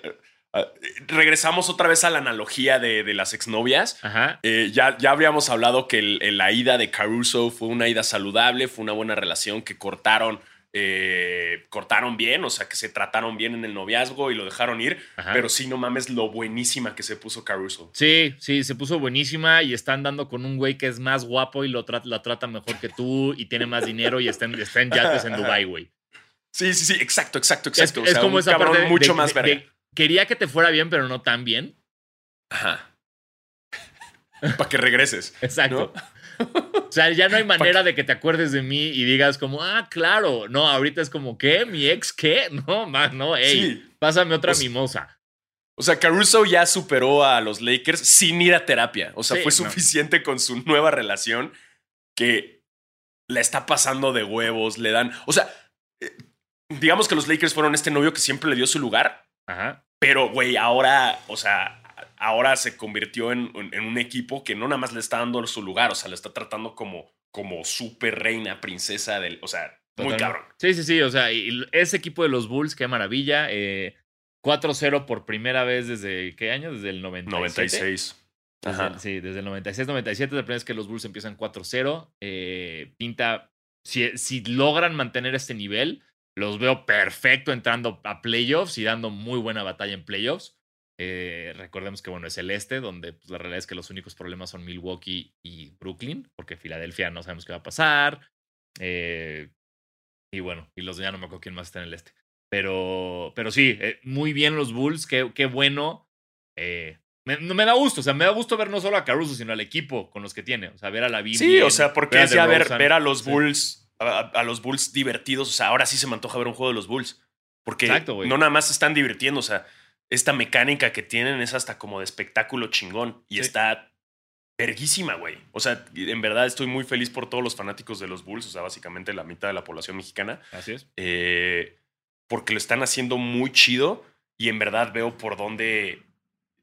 ah, regresamos otra vez a la analogía de, de las exnovias. Eh, ya, ya habríamos hablado que el- el- la ida de Caruso fue una ida saludable, fue una buena relación que cortaron. Eh, cortaron bien, o sea que se trataron bien en el noviazgo y lo dejaron ir, Ajá. pero sí no mames lo buenísima que se puso Caruso. Sí, sí, se puso buenísima y está andando con un güey que es más guapo y lo tra- la trata mejor que tú y tiene más dinero y está en, está en yates en Dubai, güey. Sí, sí, sí, exacto, exacto, Es, exacto. O es sea, como un esa cabrón parte de- mucho de- más verga. de- quería que te fuera bien, pero no tan bien. Ajá. Para que regreses. Exacto. O sea, ya no hay manera de que te acuerdes de mí y digas como, ah, claro. No, ahorita es como, ¿qué? ¿Mi ex qué? No, más, no, ey, Sí. pásame otra Pues- mimosa. O sea, Caruso ya superó a los Lakers sin ir a terapia. O sea, Sí, fue no. suficiente con su nueva relación que la está pasando de huevos, le dan. O sea, eh, digamos que los Lakers fueron este novio que siempre le dio su lugar, Ajá. pero, güey, ahora, o sea, ahora se convirtió en, en un equipo que no nada más le está dando su lugar, o sea, le está tratando como, como super reina, princesa del. O sea, muy Totalmente. cabrón. Sí, sí, sí. O sea, y ese equipo de los Bulls, qué maravilla. Eh, 4-0 por primera vez desde, ¿qué año? Desde el 97. 96. Desde Ajá. sí, desde el 96-97 es la primera vez que los Bulls empiezan 4-0. Eh, pinta, si, si logran mantener este nivel, los veo perfecto entrando a playoffs y dando muy buena batalla en playoffs. Eh, recordemos que bueno, es el este, donde pues, la realidad es que los únicos problemas son Milwaukee y Brooklyn, porque Filadelfia no sabemos qué va a pasar. Eh, y bueno, y los de ya no me acuerdo quién más está en el este. Pero, pero sí, eh, muy bien los Bulls, qué, qué bueno. Me, no me da gusto, o sea, me da gusto ver no solo a Caruso, sino al equipo con los que tiene. O sea, ver a la Sí, o sea, porque es ya ver, ver a los Sí. Bulls, a, a los Bulls divertidos. O sea, ahora sí se me antoja ver un juego de los Bulls. Porque Exacto, no nada más se están divirtiendo. O sea, esta mecánica que tienen es hasta como de espectáculo chingón. Y Sí. está verguísima, güey. O sea, en verdad estoy muy feliz por todos los fanáticos de los Bulls. O sea, básicamente la mitad de la población mexicana. Así es. eh, porque lo están haciendo muy chido. Y en verdad veo por dónde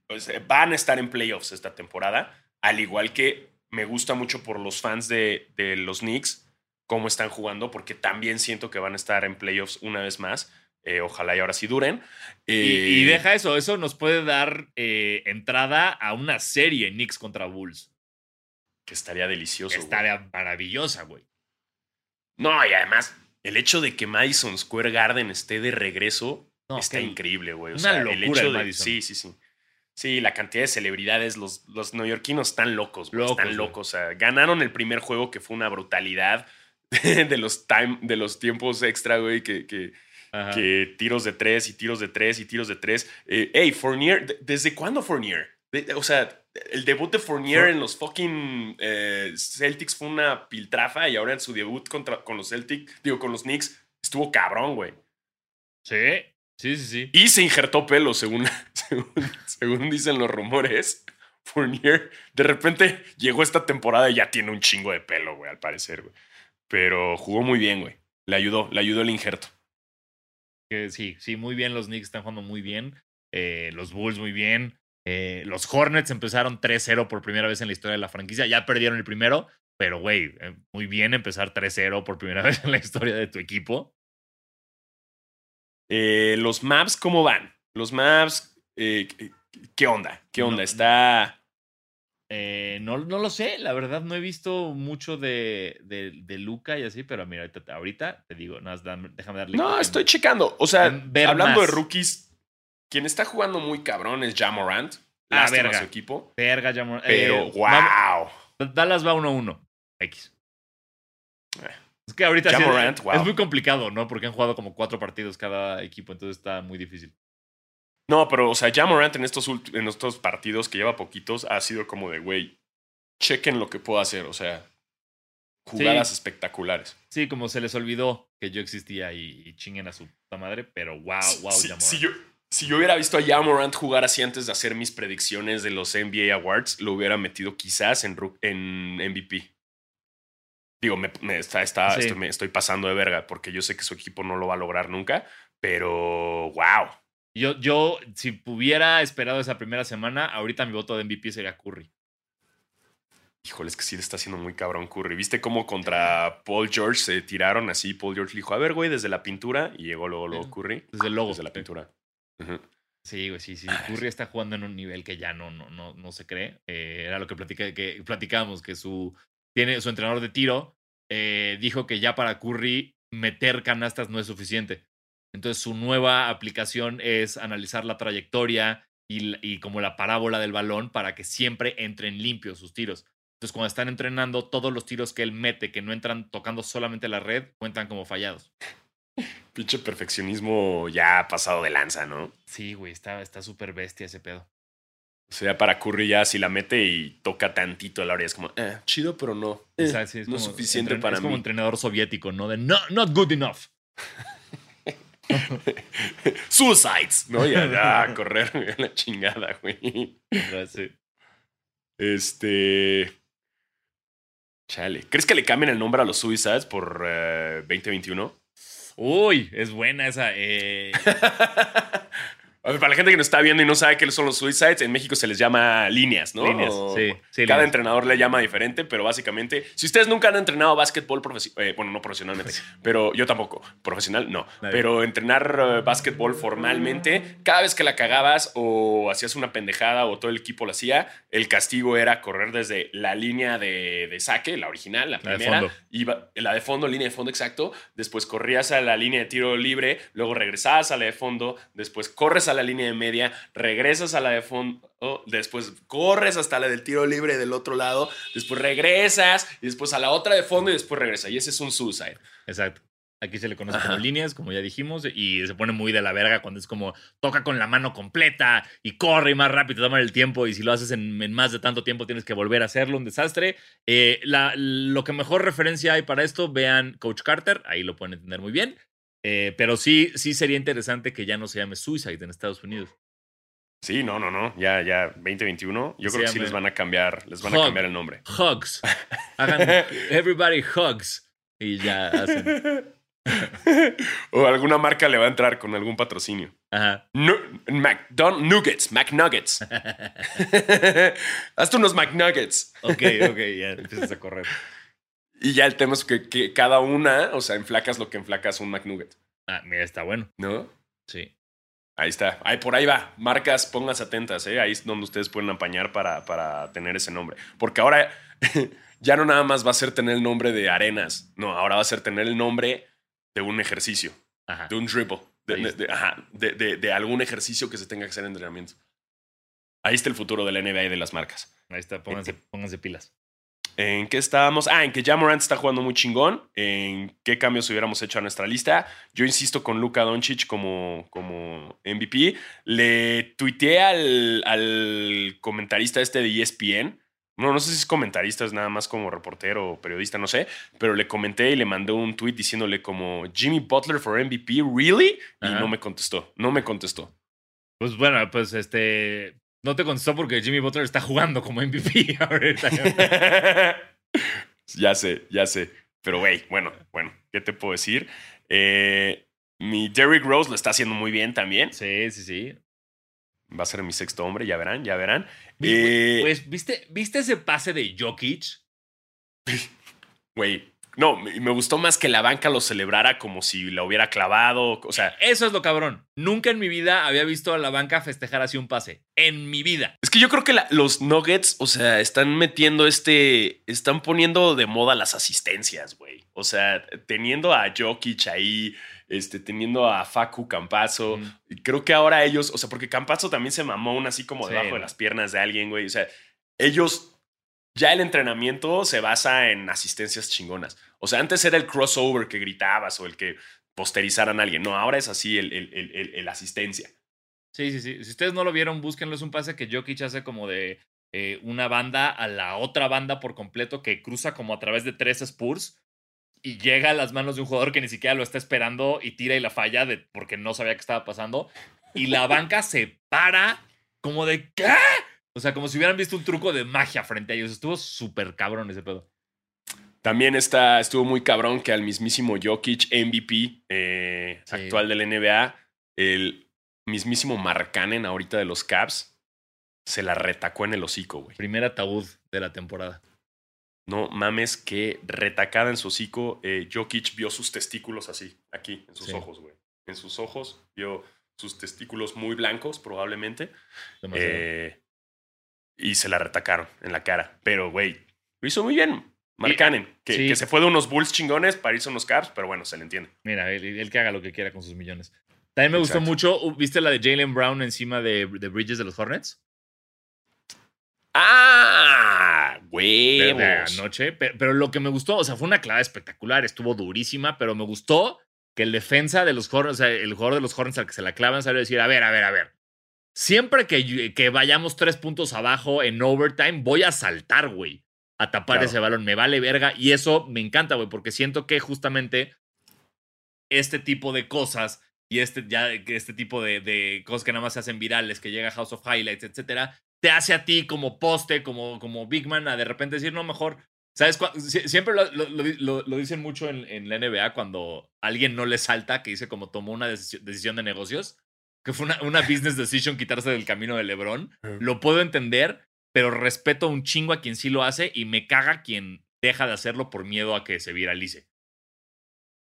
o sea, van a estar en playoffs esta temporada. Al igual que me gusta mucho por los fans de, de los Knicks cómo están jugando, porque también siento que van a estar en playoffs una vez más. Eh, ojalá y ahora sí duren. Y, y Eh, deja eso, eso nos puede dar eh, entrada a una serie Knicks contra Bulls. Que estaría delicioso. Estaría maravillosa, güey. No, y además, el hecho de que Madison Square Garden esté de regreso No, está increíble, güey. O una sea, el locura hecho el de. Madison. Sí, sí, sí. Sí, la cantidad de celebridades, los, los neoyorquinos están locos, güey. Están locos. O sea, ganaron el primer juego que fue una brutalidad de los, time, de los tiempos extra, güey, que, que, Ajá. que tiros de tres y tiros de tres y tiros de tres. Eh, hey, Fournier, ¿de- ¿desde cuándo Fournier? De- o sea, el debut de Fournier For- en los fucking eh, Celtics fue una piltrafa y ahora en su debut contra, con los Celtics, digo, con los Knicks, estuvo cabrón, güey. Sí, sí, sí, sí. Y se injertó pelo, según, según, según dicen los rumores. Fournier, de repente llegó esta temporada y ya tiene un chingo de pelo, güey, al parecer, güey. Pero jugó muy bien, güey. Le ayudó, le ayudó el injerto. Que sí, sí, muy bien. Los Knicks están jugando muy bien. eh, los Bulls muy bien. eh, los Hornets empezaron 3-0 por primera vez en la historia de la franquicia. Ya perdieron el primero, pero güey, eh, muy bien empezar 3-0 por primera vez en la historia de tu equipo. Los maps, ¿cómo van? Los maps, ¿qué onda? ¿Qué onda? No- Está. Eh, no, no lo sé, la verdad no he visto mucho de, de, de Luca y así, pero mira, ahorita, ahorita te digo, dame- déjame darle. No, estoy checando. O sea, hablando de rookies, quien está jugando muy cabrón es Jamorant. Lástima verga. su equipo. Verga, mo- Pero, eh, wow. vamos- Dallas va 1-1. X. Eh. Es que ahorita sí es- muy complicado, ¿no? Porque han jugado como cuatro partidos cada equipo, entonces está muy difícil. No, pero, o sea, Jamorant en estos, en estos partidos que lleva poquitos ha sido como de, güey, chequen lo que puedo hacer. O sea, jugadas Sí. espectaculares. Sí, como se les olvidó que yo existía y, y chinguen a su puta madre, pero wow, wow, Morant. si yo, si yo hubiera visto a Jamorant jugar así antes de hacer mis predicciones de los NBA Awards, lo hubiera metido quizás en, en MVP. Digo, me, me está, está- Sí. estoy, me estoy pasando de verga porque yo sé que su equipo no lo va a lograr nunca, pero wow. Yo, yo, si hubiera esperado esa primera semana, ahorita mi voto de MVP sería Curry. Híjole, es que sí le está haciendo muy cabrón Curry. ¿Viste cómo contra Paul George se tiraron así? Paul George le dijo, a ver, güey, desde la pintura. Y llegó luego, luego. Curry. Desde el logo. Desde la pintura. Sí, güey, sí, sí. Curry está jugando en un nivel que ya no, no, no, no se cree. Eh, era lo que, platica, que platicamos, que su, tiene, su entrenador de tiro eh, dijo que ya para Curry meter canastas no es suficiente. Entonces su nueva aplicación es analizar la trayectoria y, la- y como la parábola del balón para que siempre entren limpios sus tiros. Entonces cuando están entrenando, todos los tiros que él mete que no entran tocando solamente la red cuentan como fallados. Pinche perfeccionismo ya pasado de lanza, ¿no? Sí, güey, está está súper bestia ese pedo. O sea, para Curry ya si la mete y toca tantito el área, es como, eh, chido, pero no. Eh, O sea, sí, es no como suficiente para es como mí. entrenador soviético, ¿no? De no, not good enough. Suicides, ¿no? Ya, ya, a correr a la chingada, güey. Este. Chale. ¿Crees que le cambien el nombre a los Suicides por eh, 2021? Uy, es buena esa. eh, A ver, para la gente que nos está viendo y no sabe qué son los suicides, en México se les llama líneas, ¿no? Líneas, sí, sí, Cada líneas. entrenador le llama diferente, pero básicamente, si ustedes nunca han entrenado básquetbol profesional, bueno, no profesionalmente, pero yo tampoco, profesional no, Nadie. pero entrenar eh, básquetbol formalmente, cada vez que la cagabas o hacías una pendejada o todo el equipo lo hacía, el castigo era correr desde la línea de, de saque, la original, la La de primera, fondo. iba, la de fondo, línea de fondo exacto, después corrías a la línea de tiro libre, luego regresabas a la de fondo, después corres a la línea de media, regresas a la de fondo, después corres hasta la del tiro libre del otro lado, después regresas y después a la otra de fondo y después regresas. Y ese es un suicide. Exacto. Aquí se le conoce Ajá. como líneas, como ya dijimos, y se pone muy de la verga cuando es como toca con la mano completa y corre más rápido, toma el tiempo, y si lo haces en, en más de tanto tiempo tienes que volver a hacerlo, un desastre. Eh, la- lo que mejor referencia hay para esto, vean Coach Carter, ahí lo pueden entender muy bien. Eh, pero sí, sí sería interesante que ya no se llame Suicide en Estados Unidos. Sí, no, no, no. Ya, ya, 2021. Yo Se creo que sí les van a cambiar, les van a cambiar el nombre. Hugs. Hagan everybody hugs. Y ya hacen. o alguna marca le va a entrar con algún patrocinio. Ajá. Nu- McDon Nuggets, McNuggets. Hazte unos McNuggets. Ok, ok, ya empiezas a correr. Y ya el tema es que, que cada una, o sea, enflacas lo que enflacas un McNugget. Ah, mira, está bueno. ¿No? Sí. Ahí está. Ahí por ahí va. Marcas, pónganse atentas, ¿eh? Ahí es donde ustedes pueden apañar para, para tener ese nombre. Porque ahora ya no nada más va a ser tener el nombre de arenas. No, ahora va a ser tener el nombre de un ejercicio, Ajá. de un dribble, de, de- ajá, de- de- de algún ejercicio que se tenga que hacer en entrenamiento. Ahí está el futuro de la NBA y de las marcas. Ahí está, pónganse, pónganse pilas. ¿En qué estábamos? Ah, en que Jamorant está jugando muy chingón. ¿En qué cambios hubiéramos hecho a nuestra lista? Yo insisto con Luka Doncic como, como MVP. Le tuiteé al, al comentarista este de ESPN. No, no sé si es comentarista, es nada más como reportero o periodista, no sé. Pero le comenté y le mandé un tweet diciéndole como Jimmy Butler for MVP, ¿really? Y Ajá. no me contestó. No me contestó. Pues bueno, pues este. No te contestó porque Jimmy Butler está jugando como MVP ahorita. ya sé, ya sé. Pero, güey, bueno, bueno, ¿qué te puedo decir? Eh, mi Derrick Rose lo está haciendo muy bien también. Sí, sí, sí. Va a ser mi sexto hombre, ya verán, ya verán. Eh, Pues, ¿viste, ¿viste ese pase de Jokic? Güey, no, me gustó más que la banca lo celebrara como si la hubiera clavado. O sea, Eso es lo cabrón. Nunca en mi vida había visto a la banca festejar así un pase. En mi vida. es que yo creo que la- los Nuggets, o sea, están metiendo este. Están poniendo de moda las asistencias, güey. O sea, teniendo a Jokic ahí, este, teniendo a Facu Campazo. Mm. Y creo que ahora ellos, o sea, porque Campazo también se mamó una así como Sí, debajo de las piernas de alguien, güey. O sea, ellos. Ya el entrenamiento se basa en asistencias chingonas. O sea, antes era el crossover que gritabas o el que posterizaran a alguien. No, ahora es así el, asistencia. Sí, sí, sí. Si ustedes no lo vieron, búsquenlo. Es un pase que Jokic hace como de eh, una banda a la otra banda por completo que cruza como a través de tres Spurs y llega a las manos de un jugador que ni siquiera lo está esperando y tira y la falla de, porque no sabía qué estaba pasando. Y la banca se para como de ¿qué? O sea, como si hubieran visto un truco de magia frente a ellos. Estuvo súper cabrón ese pedo. También está, estuvo muy cabrón que al mismísimo Jokic, MVP eh, Sí. actual del NBA, el mismísimo Markkanen ahorita de los Cavs, se la retacó en el hocico, güey. Primer ataúd de la temporada. No mames, que retacada en su hocico. eh, Jokic vio sus testículos así, aquí, en sus Sí. ojos, güey. En sus ojos vio sus testículos muy blancos, probablemente. Demasiado. eh, y se la retacaron en la cara. Pero, güey, lo hizo muy bien. Markkanen, que, sí. que se fue de unos Bulls chingones para irse a unos Cavs, pero bueno, se le entiende. Mira, él, él que haga lo que quiera con sus millones. También me gustó mucho. uh, ¿Viste la de Jalen Brown encima de, de Bridges de los Hornets? ¡Ah! ¡Huevos! de anoche. Pero, pero lo que me gustó, o sea, fue una clavada espectacular. Estuvo durísima, pero me gustó que el defensa de los Hornets, o sea, el jugador de los Hornets al que se la clavan, salió a decir: A ver, a ver, a ver. Siempre que, que vayamos tres puntos abajo en overtime, voy a saltar, güey. A tapar Claro. ese balón. Me vale verga. Y eso me encanta, güey, porque siento que justamente este tipo de cosas y este, ya, este tipo de, de cosas que nada más se hacen virales, que llega House of Highlights, etcétera, te hace a ti como poste, como, como Big Man, a de repente decir, no, mejor. ¿Sabes? Siempre lo, lo- lo- lo- lo dicen mucho en, en la NBA cuando alguien no le salta, que dice como tomó una decisión de negocios, que fue una, una business decision quitarse del camino de LeBron. Lo puedo entender, pero respeto un chingo a quien sí lo hace y me caga quien deja de hacerlo por miedo a que se viralice.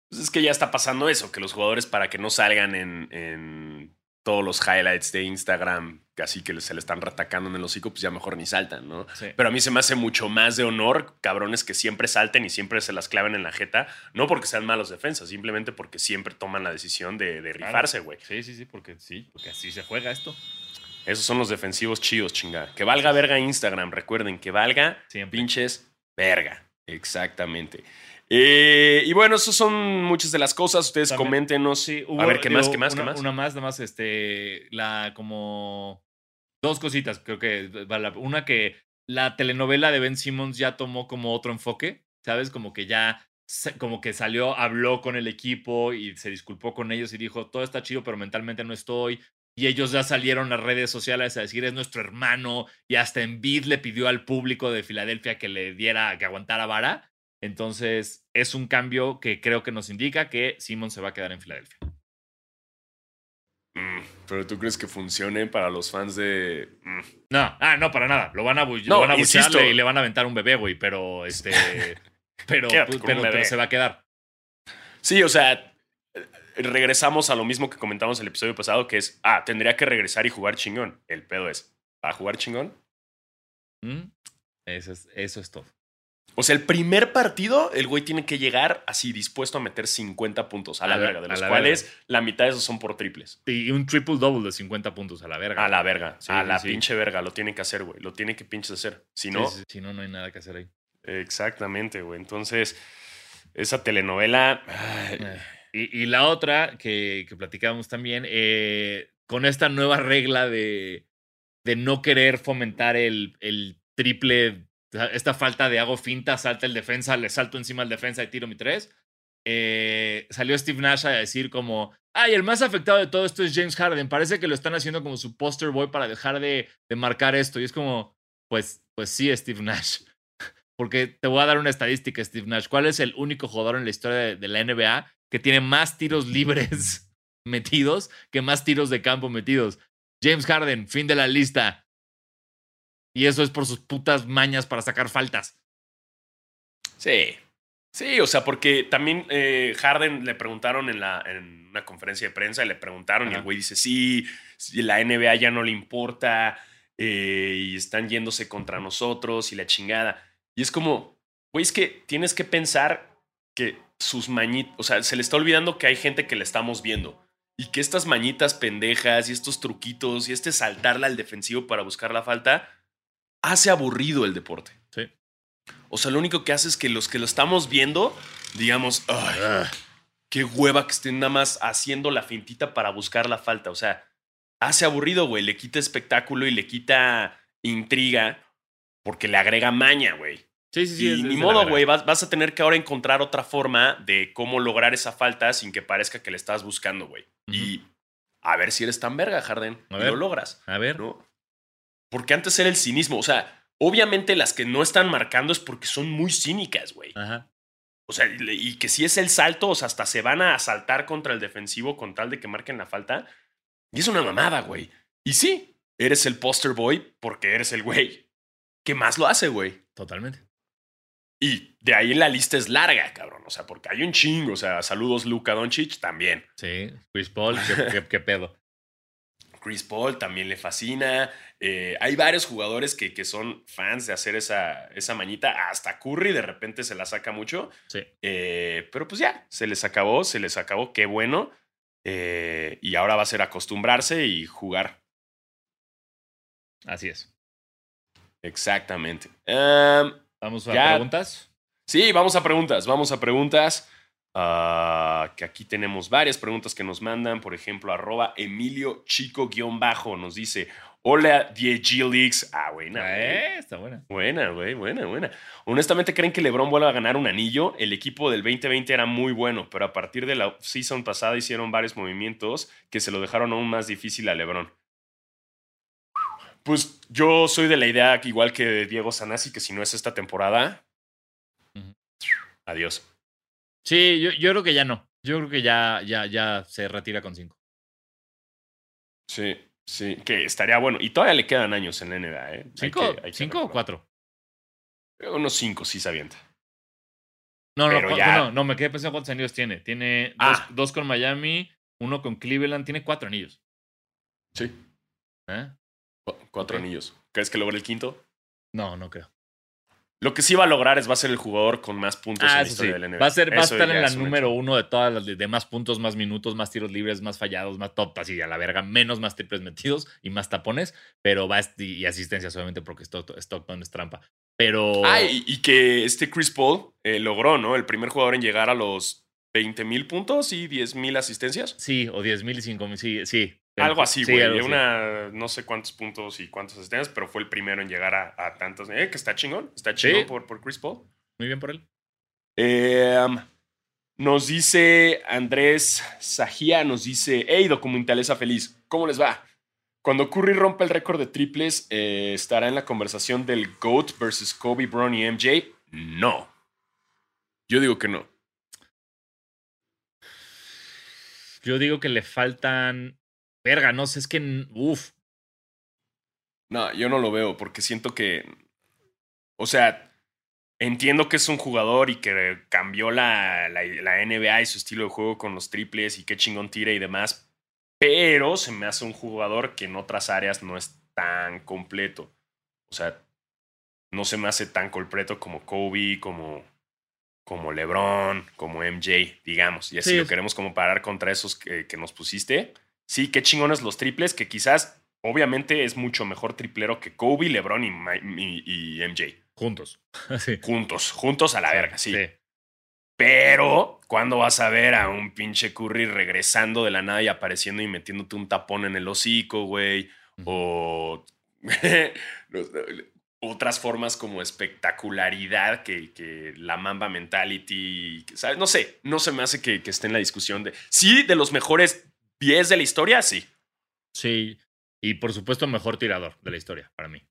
Pues es que ya está pasando eso, que los jugadores para que no salgan en, en todos los highlights de Instagram, casi que se le están retacando en el hocico, pues ya mejor ni saltan, ¿no? Sí. Pero a mí se me hace mucho más de honor cabrones que siempre salten y siempre se las claven en la jeta, no porque sean malos defensas, simplemente porque siempre toman la decisión de, de Claro. rifarse, güey. Sí, sí, sí, porque sí, porque así se juega esto. Esos son los defensivos chidos, chinga. Que valga verga Instagram, recuerden, que valga Siempre. pinches verga. Exactamente. Eh, y bueno, esas son muchas de las cosas. Ustedes También- coméntenos. Sí, a hubo, ver, ¿qué digo, más? ¿Qué más? Una, ¿Qué más? una más, nada más, este, la como dos cositas, creo que una que la telenovela de Ben Simmons ya tomó como otro enfoque, ¿sabes? Como que ya, como que salió, habló con el equipo y se disculpó con ellos y dijo, todo está chido, pero mentalmente no estoy. Y ellos ya salieron a redes sociales a decir, es nuestro hermano. Y hasta Embiid le pidió al público de Filadelfia que le diera, que aguantara vara. Entonces, es un cambio que creo que nos indica que Simmons se va a quedar en Filadelfia. Mm, pero tú crees que funcione para los fans de. Mm. No, ah, no, para nada. Lo van a, No, lo van a insisto. buchearle y le van a aventar un bebé, güey. Pero, este. pero, pues, pero, pero se va a quedar. Sí, o sea, regresamos a lo mismo que comentamos el episodio pasado, que es, ah, tendría que regresar y jugar chingón. El pedo es, ¿va a jugar chingón? ¿Mm? Eso, es, eso es todo. O sea, el primer partido, el güey tiene que llegar así dispuesto a meter 50 puntos a la A verga, de los la cuales la mitad de esos son por triples. Y un triple double de 50 puntos a la verga. A la verga, Sí, a la sí. pinche verga, lo tiene que hacer, güey. Lo tiene que pinches hacer. Si no, sí, Si no, no hay nada que hacer ahí. exactamente, güey. Entonces, esa telenovela. Eh, Y, y la otra que, que platicábamos también, eh, con esta nueva regla de, de no querer fomentar el, el triple, esta falta de hago finta, salta el defensa, le salto encima al defensa y tiro mi tres. eh, salió Steve Nash a decir como, ay, el más afectado de todo esto es James Harden. Parece que lo están haciendo como su poster boy para dejar de, de marcar esto. Y es como, pues, pues sí, Steve Nash. Porque te voy a dar una estadística, Steve Nash. ¿Cuál es el único jugador en la historia de, de la NBA que tiene más tiros libres metidos que más tiros de campo metidos? James Harden, fin de la lista. Y eso es por sus putas mañas para sacar faltas. Sí. Sí, o sea, porque también eh, Harden le preguntaron en, la, en una conferencia de prensa, le preguntaron y el güey dice, sí, sí, la NBA ya no le importa eh, y están yéndose contra nosotros y la chingada. Y es como, güey, es que tienes que pensar que sus mañitas, o sea, se le está olvidando que hay gente que le estamos viendo y que estas mañitas pendejas y estos truquitos y este saltarla al defensivo para buscar la falta hace aburrido el deporte. Sí. O sea, lo único que hace es que los que lo estamos viendo, digamos, "Ay, qué hueva que estén nada más haciendo la fintita para buscar la falta. O sea, hace aburrido, güey. Le quita espectáculo y le quita intriga porque le agrega maña, güey. Sí, sí, sí. Y es- ni modo, güey. Vas, vas a tener que ahora encontrar otra forma de cómo lograr esa falta sin que parezca que le estás buscando, güey. Y a ver si eres tan verga, Harden. A y ver. lo logras. A ver. ¿no? Porque antes era el cinismo. O sea, obviamente las que no están marcando es porque son muy cínicas, güey. Ajá. O sea, y que si es el salto, o sea, hasta se van a asaltar contra el defensivo con tal de que marquen la falta. Y es una mamada, güey. Y sí, eres el poster boy porque eres el güey. ¿Qué más lo hace, güey? Totalmente. Y de ahí la lista es larga, cabrón. O sea, porque hay un chingo. O sea, saludos Luka Doncic también. Sí. Chris Paul, qué, qué- qué pedo. Chris Paul también le fascina. Eh, hay varios jugadores que, que son fans de hacer esa, esa mañita. Hasta Curry de repente se la saca mucho. Sí. Eh, pero pues ya, se les acabó, se les acabó. Qué bueno. Eh, y ahora va a ser acostumbrarse y jugar. Así es. Exactamente. Vamos a Ya. preguntas. sí, vamos a preguntas. Vamos a preguntas. Ah, que aquí tenemos varias preguntas que nos mandan. Por ejemplo, arroba Emilio Chico-bajo nos dice: Hola, DG Leagues. Ah, buena. Eh, está buena. Buena, güey, buena, buena. Honestamente, ¿creen que LeBron vuelva a ganar un anillo? El equipo del 2020 era muy bueno, pero a partir de la season pasada hicieron varios movimientos que se lo dejaron aún más difícil a LeBron. Pues yo soy de la idea, que igual que Diego Sanasi, que si no es esta temporada, adiós. Sí, yo, yo creo que ya no. Yo creo que ya, ya, ya se retira con cinco. Sí, sí, que estaría bueno. Y todavía le quedan años en la NBA, ¿eh? Hay ¿Cinco, que- hay que cinco o cuatro? Unos cinco sí se avienta. No, no, Pero ya- no, no, me quedé pensando cuántos anillos tiene. Tiene dos, Ah. dos con Miami, uno con Cleveland, tiene cuatro anillos. Sí, ¿Eh? cu- cuatro anillos. ¿Crees que logra el quinto? No, no creo. Lo que sí va a lograr es va a ser el jugador con más puntos en Ah, la eso sí. historia del NBA. Va a, ser, va a estar en la es número hecho. uno de todas las de, más puntos, más minutos, más tiros libres, más fallados, más top, así a la verga, menos más triples metidos y más tapones, pero va y, y asistencias, obviamente, porque Stockton, Stockton es trampa. Pero. Ah, y, y que este Chris Paul eh, logró, ¿no? El primer jugador en llegar a los 20 mil puntos y 10 mil asistencias. Sí, o 10 mil y 5 mil, sí, sí. Algo así, Sí, güey. así. Una, no sé cuántos puntos y cuántas asistencias, pero fue el primero en llegar a, a tantos. Eh, que está chingón. Está chingón Sí. por, por Chris Paul. Muy bien por él. Eh, nos dice Andrés Sajía, nos dice, hey, documentalesa feliz, ¿cómo les va? Cuando Curry rompa el récord de triples, eh, ¿estará en la conversación del GOAT versus Kobe, Brown y MJ? No. Yo digo que no. Yo digo que le faltan. Verga, no sé, es que. Uf. No, yo no lo veo porque siento que, o sea, entiendo que es un jugador y que cambió la, la, la NBA y su estilo de juego con los triples y qué chingón tira y demás, pero se me hace un jugador que en otras áreas no es tan completo. O sea, no se me hace tan completo como Kobe, como, como LeBron, como MJ, digamos. Y así Sí, lo queremos como parar contra esos que, que nos pusiste. Sí, qué chingones los triples, que quizás, obviamente, es mucho mejor triplero que Kobe, LeBron y, Ma- y- y MJ. Juntos. Sí. Juntos, juntos a la verga, sí. Sí. Pero, ¿cuándo vas a ver a un pinche Curry regresando de la nada y apareciendo y metiéndote un tapón en el hocico, güey? O otras formas como espectacularidad que, que la Mamba Mentality, ¿sabes? No sé, no se me hace que, que esté en la discusión de... Sí, de los mejores 10 de la historia, sí. Sí. Y por supuesto, mejor tirador de la historia para mí.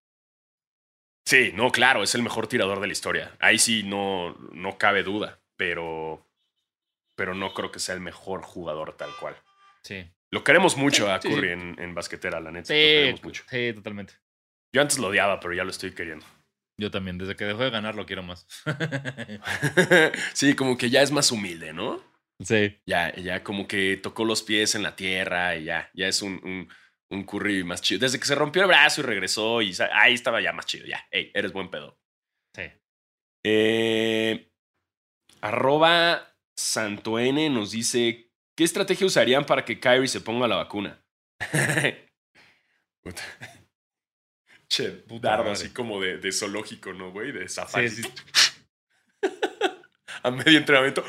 Sí, no, claro, es el mejor tirador de la historia. Ahí sí no, no cabe duda, pero, pero no creo que sea el mejor jugador tal cual. Sí. Lo queremos mucho a Curry sí. en, en basquetera, la neta. Lo Sí, queremos mucho. sí, totalmente. Yo antes lo odiaba, pero ya lo estoy queriendo. Yo también. Desde que dejó de ganar lo quiero más. sí, como que ya es más humilde, ¿no? Sí. Ya, ya como que tocó los pies en la tierra y ya, ya es un, un, un Curry más chido. Desde que se rompió el brazo y regresó y ahí estaba ya más chido. Ya, hey, eres buen pedo. Sí. Eh, arroba Santo N nos dice: ¿Qué estrategia usarían para que Kyrie se ponga la vacuna? Che, Puta dardo madre. así como de, de zoológico, ¿no, güey? De safari. Sí, sí. A medio entrenamiento.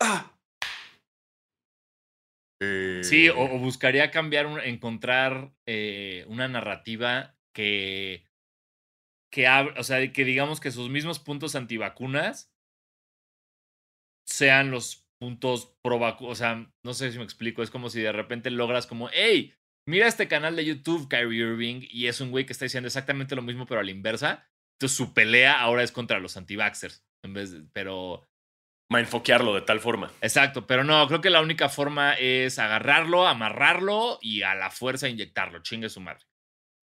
¡Ah! Eh, Sí, o, o buscaría cambiar, un- encontrar eh, una narrativa que, que o sea, que digamos que sus mismos puntos antivacunas sean los puntos pro vacu- O sea, no sé si me explico, es como si de repente logras como, hey, mira este canal de YouTube, Kyrie Irving, y es un güey que está diciendo exactamente lo mismo, pero a la inversa. Entonces su pelea ahora es contra los anti-vaxxers. En vez de, pero Mindfoquearlo de tal forma. Exacto, pero no, creo que la única forma es agarrarlo, amarrarlo y a la fuerza inyectarlo. Chingue su madre.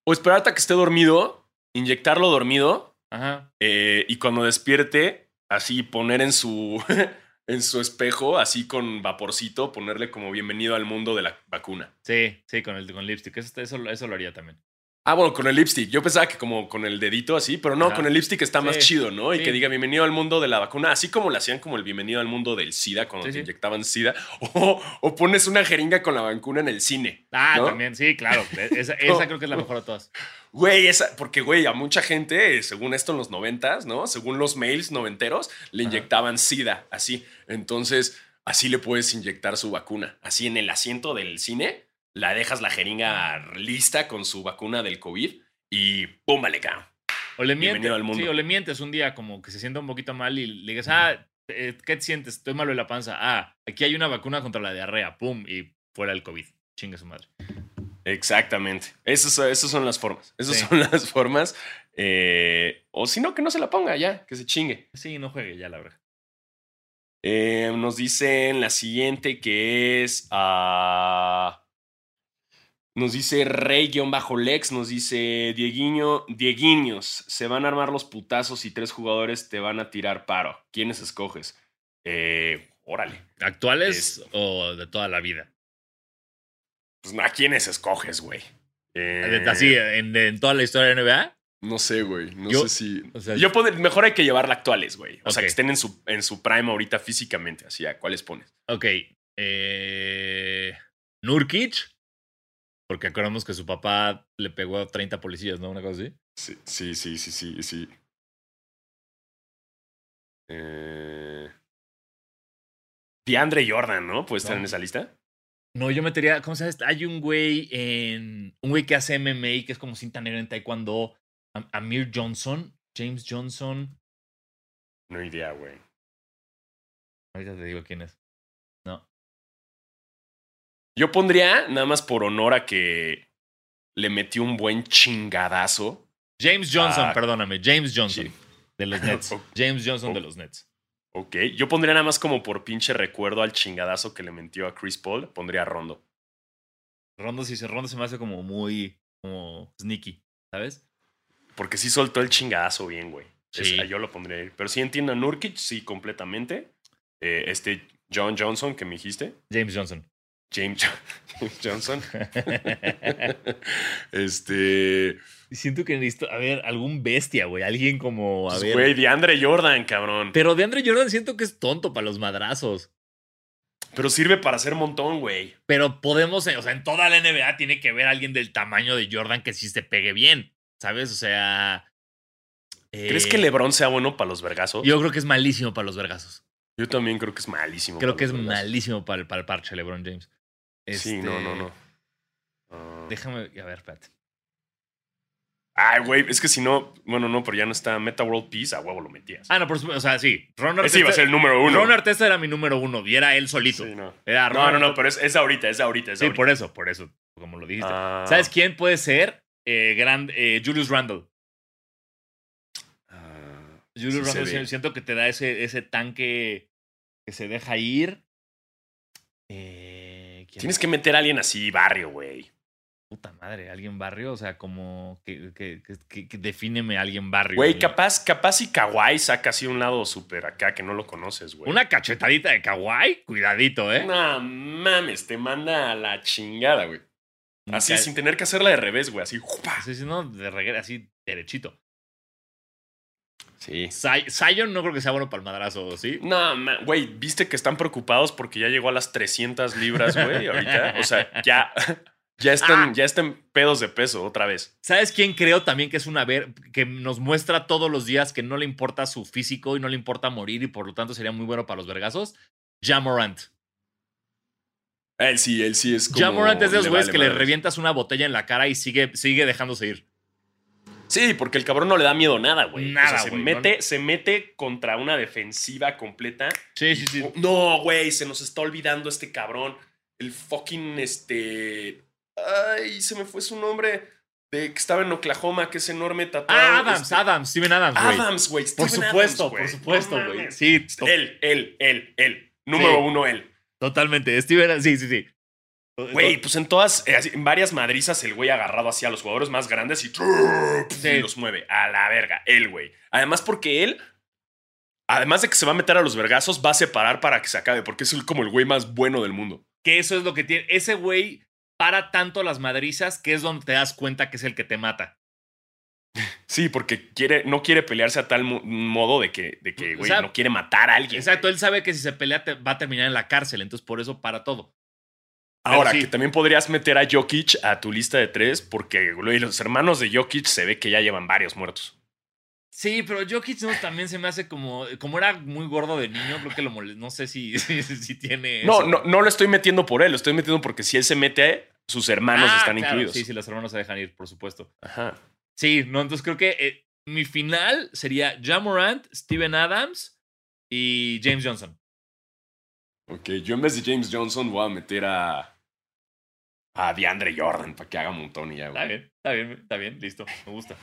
O esperar hasta que esté dormido, inyectarlo dormido Ajá. eh, y cuando despierte, así poner en su, en su espejo, así con vaporcito, ponerle como bienvenido al mundo de la vacuna. Sí, sí, con el con lipstick. Eso, eso, eso lo haría también. Ah, bueno, con el lipstick. Yo pensaba que como con el dedito así, pero no, Ajá. con el lipstick está más chido, ¿no? Y sí. que diga bienvenido al mundo de la vacuna, así como le hacían como el bienvenido al mundo del SIDA cuando Sí, te inyectaban SIDA. O, o pones una jeringa con la vacuna en el cine. Ah, ¿no? también, sí, claro. Esa, esa creo que es la mejor de todas. Güey, esa, porque, güey, a mucha gente, según esto en los noventas, ¿no? Según los mails noventeros, le Ajá. inyectaban SIDA, así. Entonces, así le puedes inyectar su vacuna. Así en el asiento del cine, la dejas la jeringa lista con su vacuna del COVID y ¡pum! vale, cabrón. O le mientes. al mundo. Sí, o le mientes un día como que se sienta un poquito mal y le digas, ah, eh, ¿qué te sientes? Estoy malo de la panza. Ah, aquí hay una vacuna contra la diarrea. Pum, y fuera el COVID. Chingue su madre. Exactamente. Esas, esas son las formas. Esas Sí. son las formas. Eh, o si no, que no se la ponga ya, que se chingue. Sí, no juegue ya, la verdad. Eh, nos dicen la siguiente que es. ah, nos dice Rey-Lex, nos dice Dieguiño, Dieguiños, se van a armar los putazos y tres jugadores te van a tirar paro. ¿Quiénes escoges? Eh, órale. ¿Actuales Es- o de toda la vida? Pues a quiénes escoges, güey. Eh, De- Así, en, en toda la historia de NBA. No sé, güey. No Yo- sé si. o sea, yo mejor hay que llevarla actuales, güey. O sea, que estén en su, en su prime ahorita físicamente. Así, ¿a cuáles pones? Ok. Eh, Nurkic. Porque acordamos que su papá le pegó a 30 policías, ¿no? Una cosa así. Sí, sí, sí, sí, sí. sí. Eh... DeAndre Jordan, ¿no? ¿Puede estar No. en esa lista? No, yo metería. ¿Cómo sabes? Hay un güey en. Un güey que hace MMA, que es como cinta negra en Taekwondo. Am- Amir Johnson. James Johnson. No idea, güey. Ahorita te digo quién es. Yo pondría, nada más por honor a que le metió un buen chingadazo. James Johnson, perdóname. James Johnson. sí. De los Nets. James Johnson de los Nets. Ok. Yo pondría nada más como por pinche recuerdo al chingadazo que le metió a Chris Paul. Pondría a Rondo. Rondo, sí, se- Rondo se me hace como muy. Como sneaky, ¿sabes? Porque sí soltó el chingadazo bien, güey. Es- Sí. yo lo pondría ahí. Pero sí entiendo a Nurkic, sí, completamente. Eh, este John Johnson que me dijiste. James Johnson. James, James Johnson. este. Siento que necesito, a ver, algún bestia, güey. Alguien como, a pues, ver. Güey, DeAndre Jordan, cabrón. Pero de Andre Jordan siento que es tonto para los madrazos. Pero sirve para hacer montón, güey. Pero podemos, eh, o sea, en toda la NBA tiene que haber alguien del tamaño de Jordan que sí se pegue bien, ¿sabes? O sea... ¿Crees eh, que LeBron sea bueno para los vergazos? Yo creo que es malísimo para los vergazos. Yo también creo que es malísimo. Creo para que es vergazos. malísimo para el, para el parche LeBron James. Sí, no, no, Este, no. Ah. Déjame, a ver, espérate. Ay, güey, es que si no, bueno, no, pero ya no está Meta World Peace, a huevo lo metías. Ah, no, por supuesto, o sea, sí. Ron Ese iba a ser el número uno. Ron Artesta era mi número uno y era él solito. Sí, no. Era No, no, no, pero es, es ahorita, es ahorita, es Sí, ahorita. por eso, por eso, como lo dijiste. Ah. ¿Sabes quién puede ser? Eh, gran, eh, Julius Randle. Ah, Julius Sí Randle siento que te da ese, ese tanque que se deja ir. Eh, ¿quién Tienes que meter a alguien así, barrio, güey. Puta madre, alguien barrio, o sea, como que, que, que, defíneme a alguien barrio. Güey, capaz, capaz y Kawhi saca así un lado súper acá que no lo conoces, güey. Una cachetadita de kawaii, cuidadito, ¿eh? No mames, te manda a la chingada, güey. Así, sin tener que hacerla de revés, güey. Así, no, de regreso, así, derechito. Sí. Zion no creo que sea bueno para el madrazo, ¿sí? No, güey, ¿viste que están preocupados porque ya llegó a las 300 libras, güey, ahorita? O sea, ya, ya, están, Ah. ya están pedos de peso otra vez. ¿Sabes quién creo también que es una ver que nos muestra todos los días que no le importa su físico y no le importa morir y por lo tanto sería muy bueno para los vergazos? Jamorant. Él sí, él sí es como... Jamorant es de esos le güeyes vale que le revientas una botella en la cara y sigue, sigue dejándose ir. Sí, porque el cabrón no le da miedo nada, güey. Nada, o sea, se güey, mete, se mete contra una defensiva completa. Sí, sí, sí. No, güey, se nos está olvidando este cabrón. El fucking, este... Ay, se me fue su nombre. De que estaba en Oklahoma, que es enorme tatuado. Ah, Adams, Este- Adams, Steven Adams, güey. Adams, güey. Por supuesto, Adams, por supuesto, No güey. Sí, Él, él, él, él. Número Sí. uno, él. totalmente. Steven, sí, sí, sí. Güey, pues en todas, eh, en varias madrizas, el güey agarrado así a los jugadores más grandes y, Sí. y los mueve a la verga. Él, güey. Además, porque él, además de que se va a meter a los vergazos, va a separar para que se acabe, porque es el- como el güey más bueno del mundo. Que eso es lo que tiene. Ese güey para tanto las madrizas que es donde te das cuenta que es el que te mata. Sí, porque quiere, no quiere pelearse a tal mo- modo de que, de que O güey, sea, no quiere matar a alguien. Exacto, él sabe que si se pelea te- va a terminar en la cárcel, entonces por eso para todo. Ahora, sí. que también podrías meter a Jokic a tu lista de tres, porque los hermanos de Jokic se ve que ya llevan varios muertos. Sí, pero Jokic no, también se me hace como. Como era muy gordo de niño, creo que lo mole- No sé si, si, si tiene. No, eso. no, no lo estoy metiendo por él, lo estoy metiendo porque si él se mete, sus hermanos Ah, están claro, incluidos. Sí, sí, los hermanos se dejan ir, por supuesto. Ajá. Sí, no, entonces creo que eh, mi final sería Jamorant, Steven Adams y James Johnson. Ok, yo en vez de James Johnson voy a meter a. a DeAndre Jordan para que haga un montón y ya, Está güey. bien, está bien, está bien, listo, me gusta.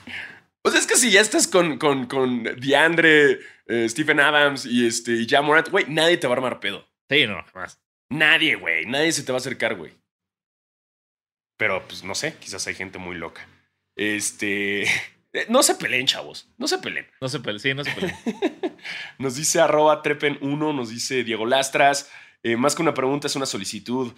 Pues es que si ya estás con, con, con DeAndre, eh, Stephen Adams y este y Morant, güey, nadie te va a armar pedo. Sí, no, más. Nadie, güey. Nadie se te va a acercar, güey. Pero, pues, no sé. Quizás hay gente muy loca. Este... No se peleen, chavos. No se peleen. No se peleen, sí, no se peleen. Nos dice arroba trepen1, nos dice Diego Lastras. eh, más que una pregunta, es una solicitud.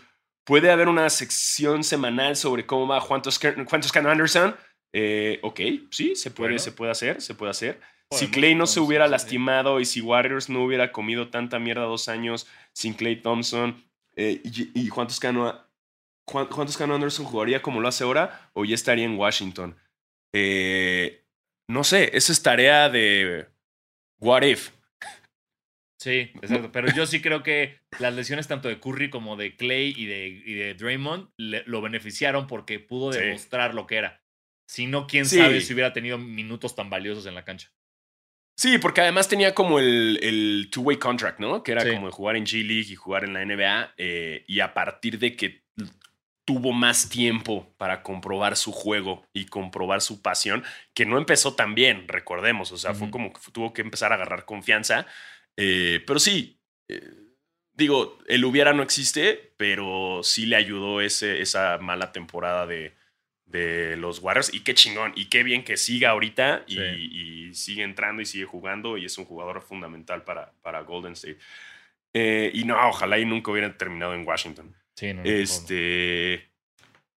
¿Puede haber una sección semanal sobre cómo va Juan Toscano, Juan Toscano Anderson? Eh, ok, sí, se puede, Bueno. se puede hacer, se puede hacer. si Clay no se hubiera lastimado y si Warriors no hubiera comido tanta mierda dos años sin Clay Thompson eh, y, y Juan Toscano, Juan, Juan Toscano Anderson jugaría como lo hace ahora o ya estaría en Washington. Eh, no sé, esa es tarea de What If. Sí, exacto. Pero yo sí creo que las lesiones tanto de Curry como de Clay y de, y de Draymond le- lo beneficiaron porque pudo Sí. demostrar lo que era. Si no, quién Sí. sabe si hubiera tenido minutos tan valiosos en la cancha. Sí, porque además tenía como el, el two-way contract, ¿no? Que era Sí. como jugar en G-League y jugar en la NBA. eh, y a partir de que tuvo más tiempo para comprobar su juego y comprobar su pasión, que no empezó tan bien, recordemos. O sea, fue como que tuvo que empezar a agarrar confianza. Eh, pero sí, eh, digo, el hubiera no existe, pero sí le ayudó ese, esa mala temporada de, de los Warriors. Y qué chingón. Y qué bien que siga ahorita y, Sí. y sigue entrando y sigue jugando. Y es un jugador fundamental para, para Golden State. Eh, y no, ojalá y nunca hubiera terminado en Washington. Sí, no, no, Este.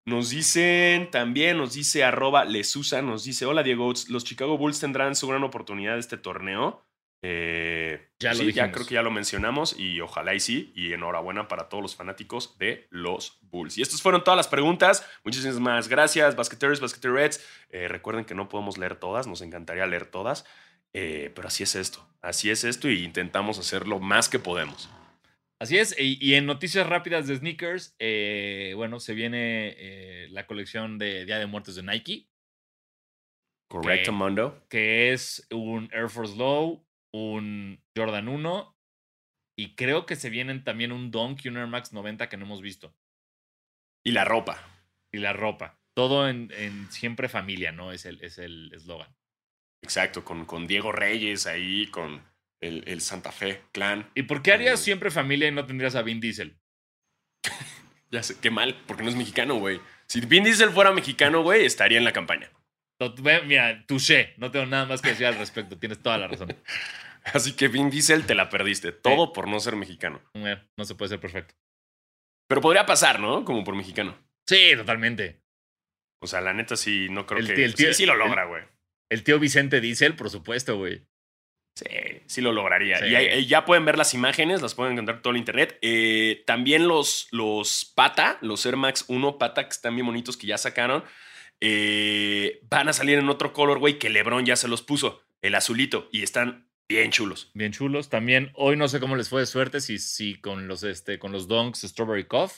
Nos dicen también, nos dice arroba Lesusa, nos dice, hola Diego, los Chicago Bulls tendrán su gran oportunidad de este torneo. Eh, Ya lo sí, ya creo que ya lo mencionamos y ojalá y sí. Y enhorabuena para todos los fanáticos de los Bulls. Y estas fueron todas las preguntas. Muchísimas gracias, basqueteers, basqueterets. Eh, recuerden que no podemos leer todas, nos encantaría leer todas. Eh, pero así es esto, así es esto y intentamos hacer lo más que podemos. Así es, y, y en noticias rápidas de sneakers, eh, bueno, se viene la colección de Día de Muertos de Nike, Correcto. Mondo. que es un Air Force Low, un Jordan 1, y creo que se vienen también un Dunk y un Air Max 90 que no hemos visto, Y la ropa. y la ropa. Todo en, en siempre familia, ¿no? Es el es el eslogan. Exacto, con, con Diego Reyes ahí, con el, el Santa Fe clan. ¿Y por qué harías Eh. siempre familia y no tendrías a Vin Diesel? Ya sé, qué mal, porque no es mexicano, güey. Si Vin Diesel fuera mexicano, güey, estaría en la campaña. Mira, touché, no tengo nada más que decir al respecto, tienes toda la razón. Así que Vin Diesel te la perdiste. Todo por no ser mexicano. Eh, No se puede ser perfecto. Pero podría pasar, ¿no? Como por mexicano. Sí, totalmente. O sea, la neta sí, no creo El que... el tío- sí, sí lo logra, güey. El tío Vicente Diesel, por supuesto, güey. Sí, sí lo lograría. Sí. Y ahí- ya pueden ver las imágenes, las pueden encontrar en todo el internet. Eh, también los, los Pata, los Air Max 1 Pata, que están bien bonitos, que ya sacaron, eh, van a salir en otro color, güey, que LeBron ya se los puso, el azulito, y están bien chulos. Bien chulos. También hoy no sé cómo les fue de suerte, si, si con los este, con los Donks Strawberry Cough.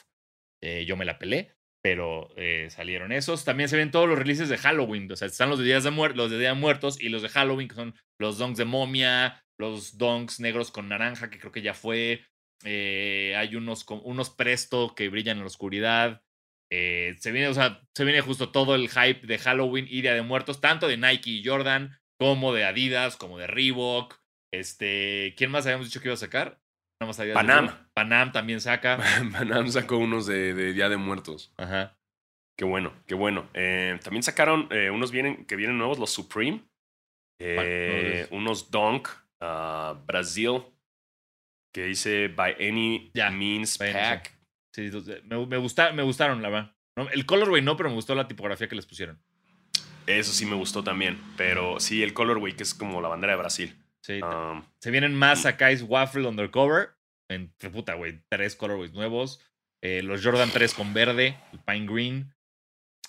eh, yo me la pelé, pero eh, salieron esos. También se ven todos los releases de Halloween. O sea, están los de Días de Muer- los de Día de Muertos y los de Halloween, que son los Donks de momia, los Donks negros con naranja, que creo que ya fue. hay unos, unos presto que brillan en la oscuridad. Eh, se viene, o sea, se viene justo todo el hype de Halloween y Día de Muertos, tanto de Nike y Jordan, como de Adidas, como de Reebok. Este, ¿quién más habíamos dicho que iba a sacar? Más Adidas, Panam. Panam también saca. Panam sacó unos de, de Día de Muertos. Ajá. Qué bueno, qué bueno. Eh, también sacaron eh, unos vienen, que vienen nuevos, los Supreme. Eh. No, no, no. unos Dunk, ah, Brasil, que dice By Any Means by Pack. Sí, me, me, gusta- me gustaron, la verdad. No, El colorway no, pero me gustó la tipografía que les pusieron. Eso sí me gustó también. Pero sí, el Colorway, que es como la bandera de Brasil. Sí, Um, se vienen más Sakai's Waffle Undercover. En puta, güey. Tres colorways nuevos. Eh, los Jordan 3 con verde. El Pine Green.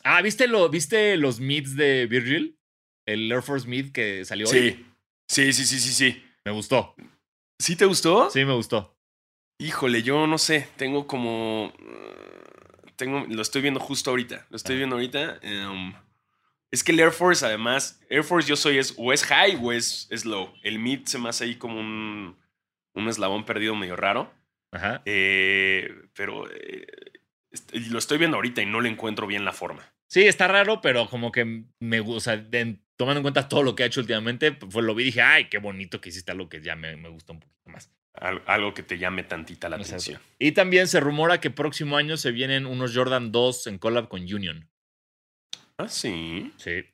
Ah, ¿viste, lo, ¿viste los mids de Virgil? El Air Force Mid que salió hoy. sí, sí, sí, sí, sí, sí. Me gustó. ¿Sí te gustó? Sí, me gustó. Híjole, yo no sé. Tengo como. uh, Tengo, lo estoy viendo justo ahorita. Lo estoy viendo ahorita. Um, es que el Air Force, además, Air Force yo soy es o es high o es, es low. El mid se me hace ahí como un, un eslabón perdido medio raro. Ajá. Eh, pero eh, lo estoy viendo ahorita y no le encuentro bien la forma. Sí, está raro, pero como que me gusta. De- tomando en cuenta todo lo que ha hecho últimamente, pues lo vi y dije, ay, qué bonito que hiciste algo que ya me, me gustó un poquito más. Al- algo que te llame tantita la Exacto. atención. Y también se rumora que próximo año se vienen unos Jordan 2 en collab con Union. Ah, sí. Sí.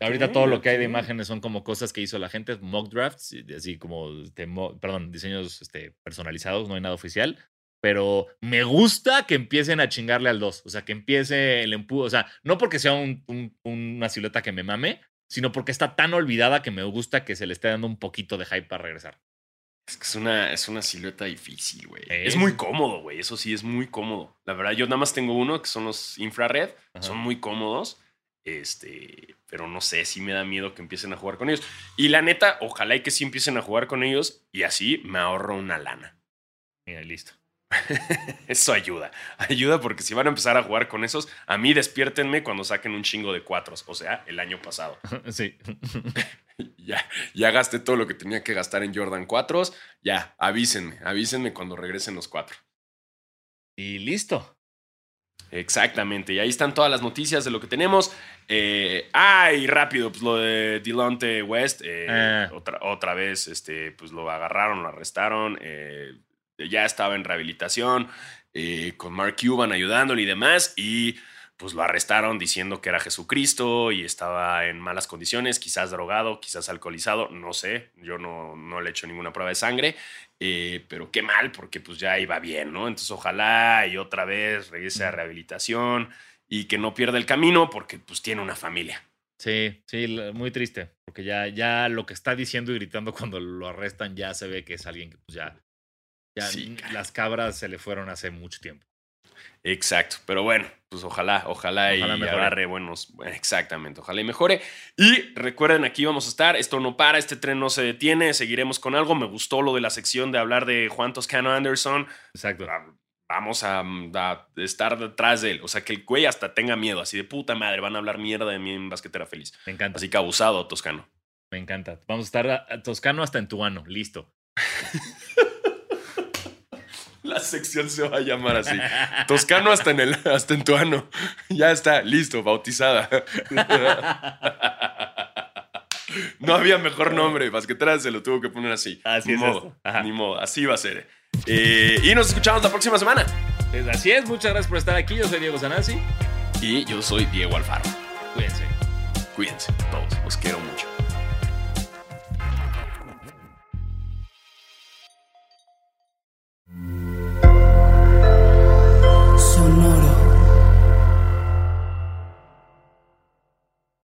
Ahorita todo lo que hay de imágenes son como cosas que hizo la gente, mock drafts, así como, este, mo- perdón, diseños este, personalizados, no hay nada oficial. Pero me gusta que empiecen a chingarle al 2. O sea, que empiece el empuje. O sea, no porque sea un- un- una silueta que me mame, sino porque está tan olvidada que me gusta que se le esté dando un poquito de hype para regresar. Es que es una, es una silueta difícil, güey. Eh, Es muy cómodo, güey. Eso sí, es muy cómodo. La verdad, yo nada más tengo uno, que son los infrared. Ajá. Son muy cómodos. Este, pero no sé, sí me da miedo que empiecen a jugar con ellos. Y la neta, ojalá y que sí empiecen a jugar con ellos y así me ahorro una lana. Mira, y listo. Eso ayuda. Ayuda porque si van a empezar a jugar con esos, a mí despiértenme cuando saquen un chingo de cuatros. O sea, el año pasado. sí. Ya, ya gasté todo lo que tenía que gastar en Jordan 4. Ya, avísenme, avísenme cuando regresen los cuatro. y listo. Exactamente, y ahí están todas las noticias de lo que tenemos. Eh, ah, y rápido, pues lo de Delonte West, eh, Ah. otra, otra vez, este, pues lo agarraron, lo arrestaron, eh, ya estaba en rehabilitación, eh, con Mark Cuban ayudándole y demás, y pues lo arrestaron diciendo que era Jesucristo y estaba en malas condiciones, quizás drogado, quizás alcoholizado, no sé, yo no, no le he hecho ninguna prueba de sangre, eh, pero qué mal, porque pues ya iba bien, ¿no? Entonces ojalá y otra vez regrese a rehabilitación y que no pierda el camino porque pues tiene una familia. Sí, sí, muy triste, porque ya, ya lo que está diciendo y gritando cuando lo arrestan ya se ve que es alguien que pues ya, ya las cabras se le fueron hace mucho tiempo. Exacto, pero bueno, pues ojalá, ojalá, y agarre buenos, exactamente, ojalá y mejore. Y recuerden, aquí vamos a estar, esto no para, este tren no se detiene, seguiremos con algo. Me gustó lo de la sección de hablar de Juan Toscano Anderson. Exacto. Ah, vamos a, estar detrás de él, o sea, que el güey hasta tenga miedo, así de puta madre, van a hablar mierda de mí en Basquetera Feliz. Me encanta. Así que abusado, Toscano. Me encanta. Vamos a estar Toscano hasta en tu ano, listo. La sección se va a llamar así. Toscano hasta en, el, hasta en tu ano. Ya está, listo, bautizada. No había mejor nombre. Basquetera se lo tuvo que poner así. Así ni es modo, ni modo. Así va a ser. Eh, y nos escuchamos la próxima semana. Así es, muchas gracias por estar aquí. Yo soy Diego Zanazzi. Y yo soy Diego Alfaro. Cuídense. Cuídense todos. Los quiero mucho. solo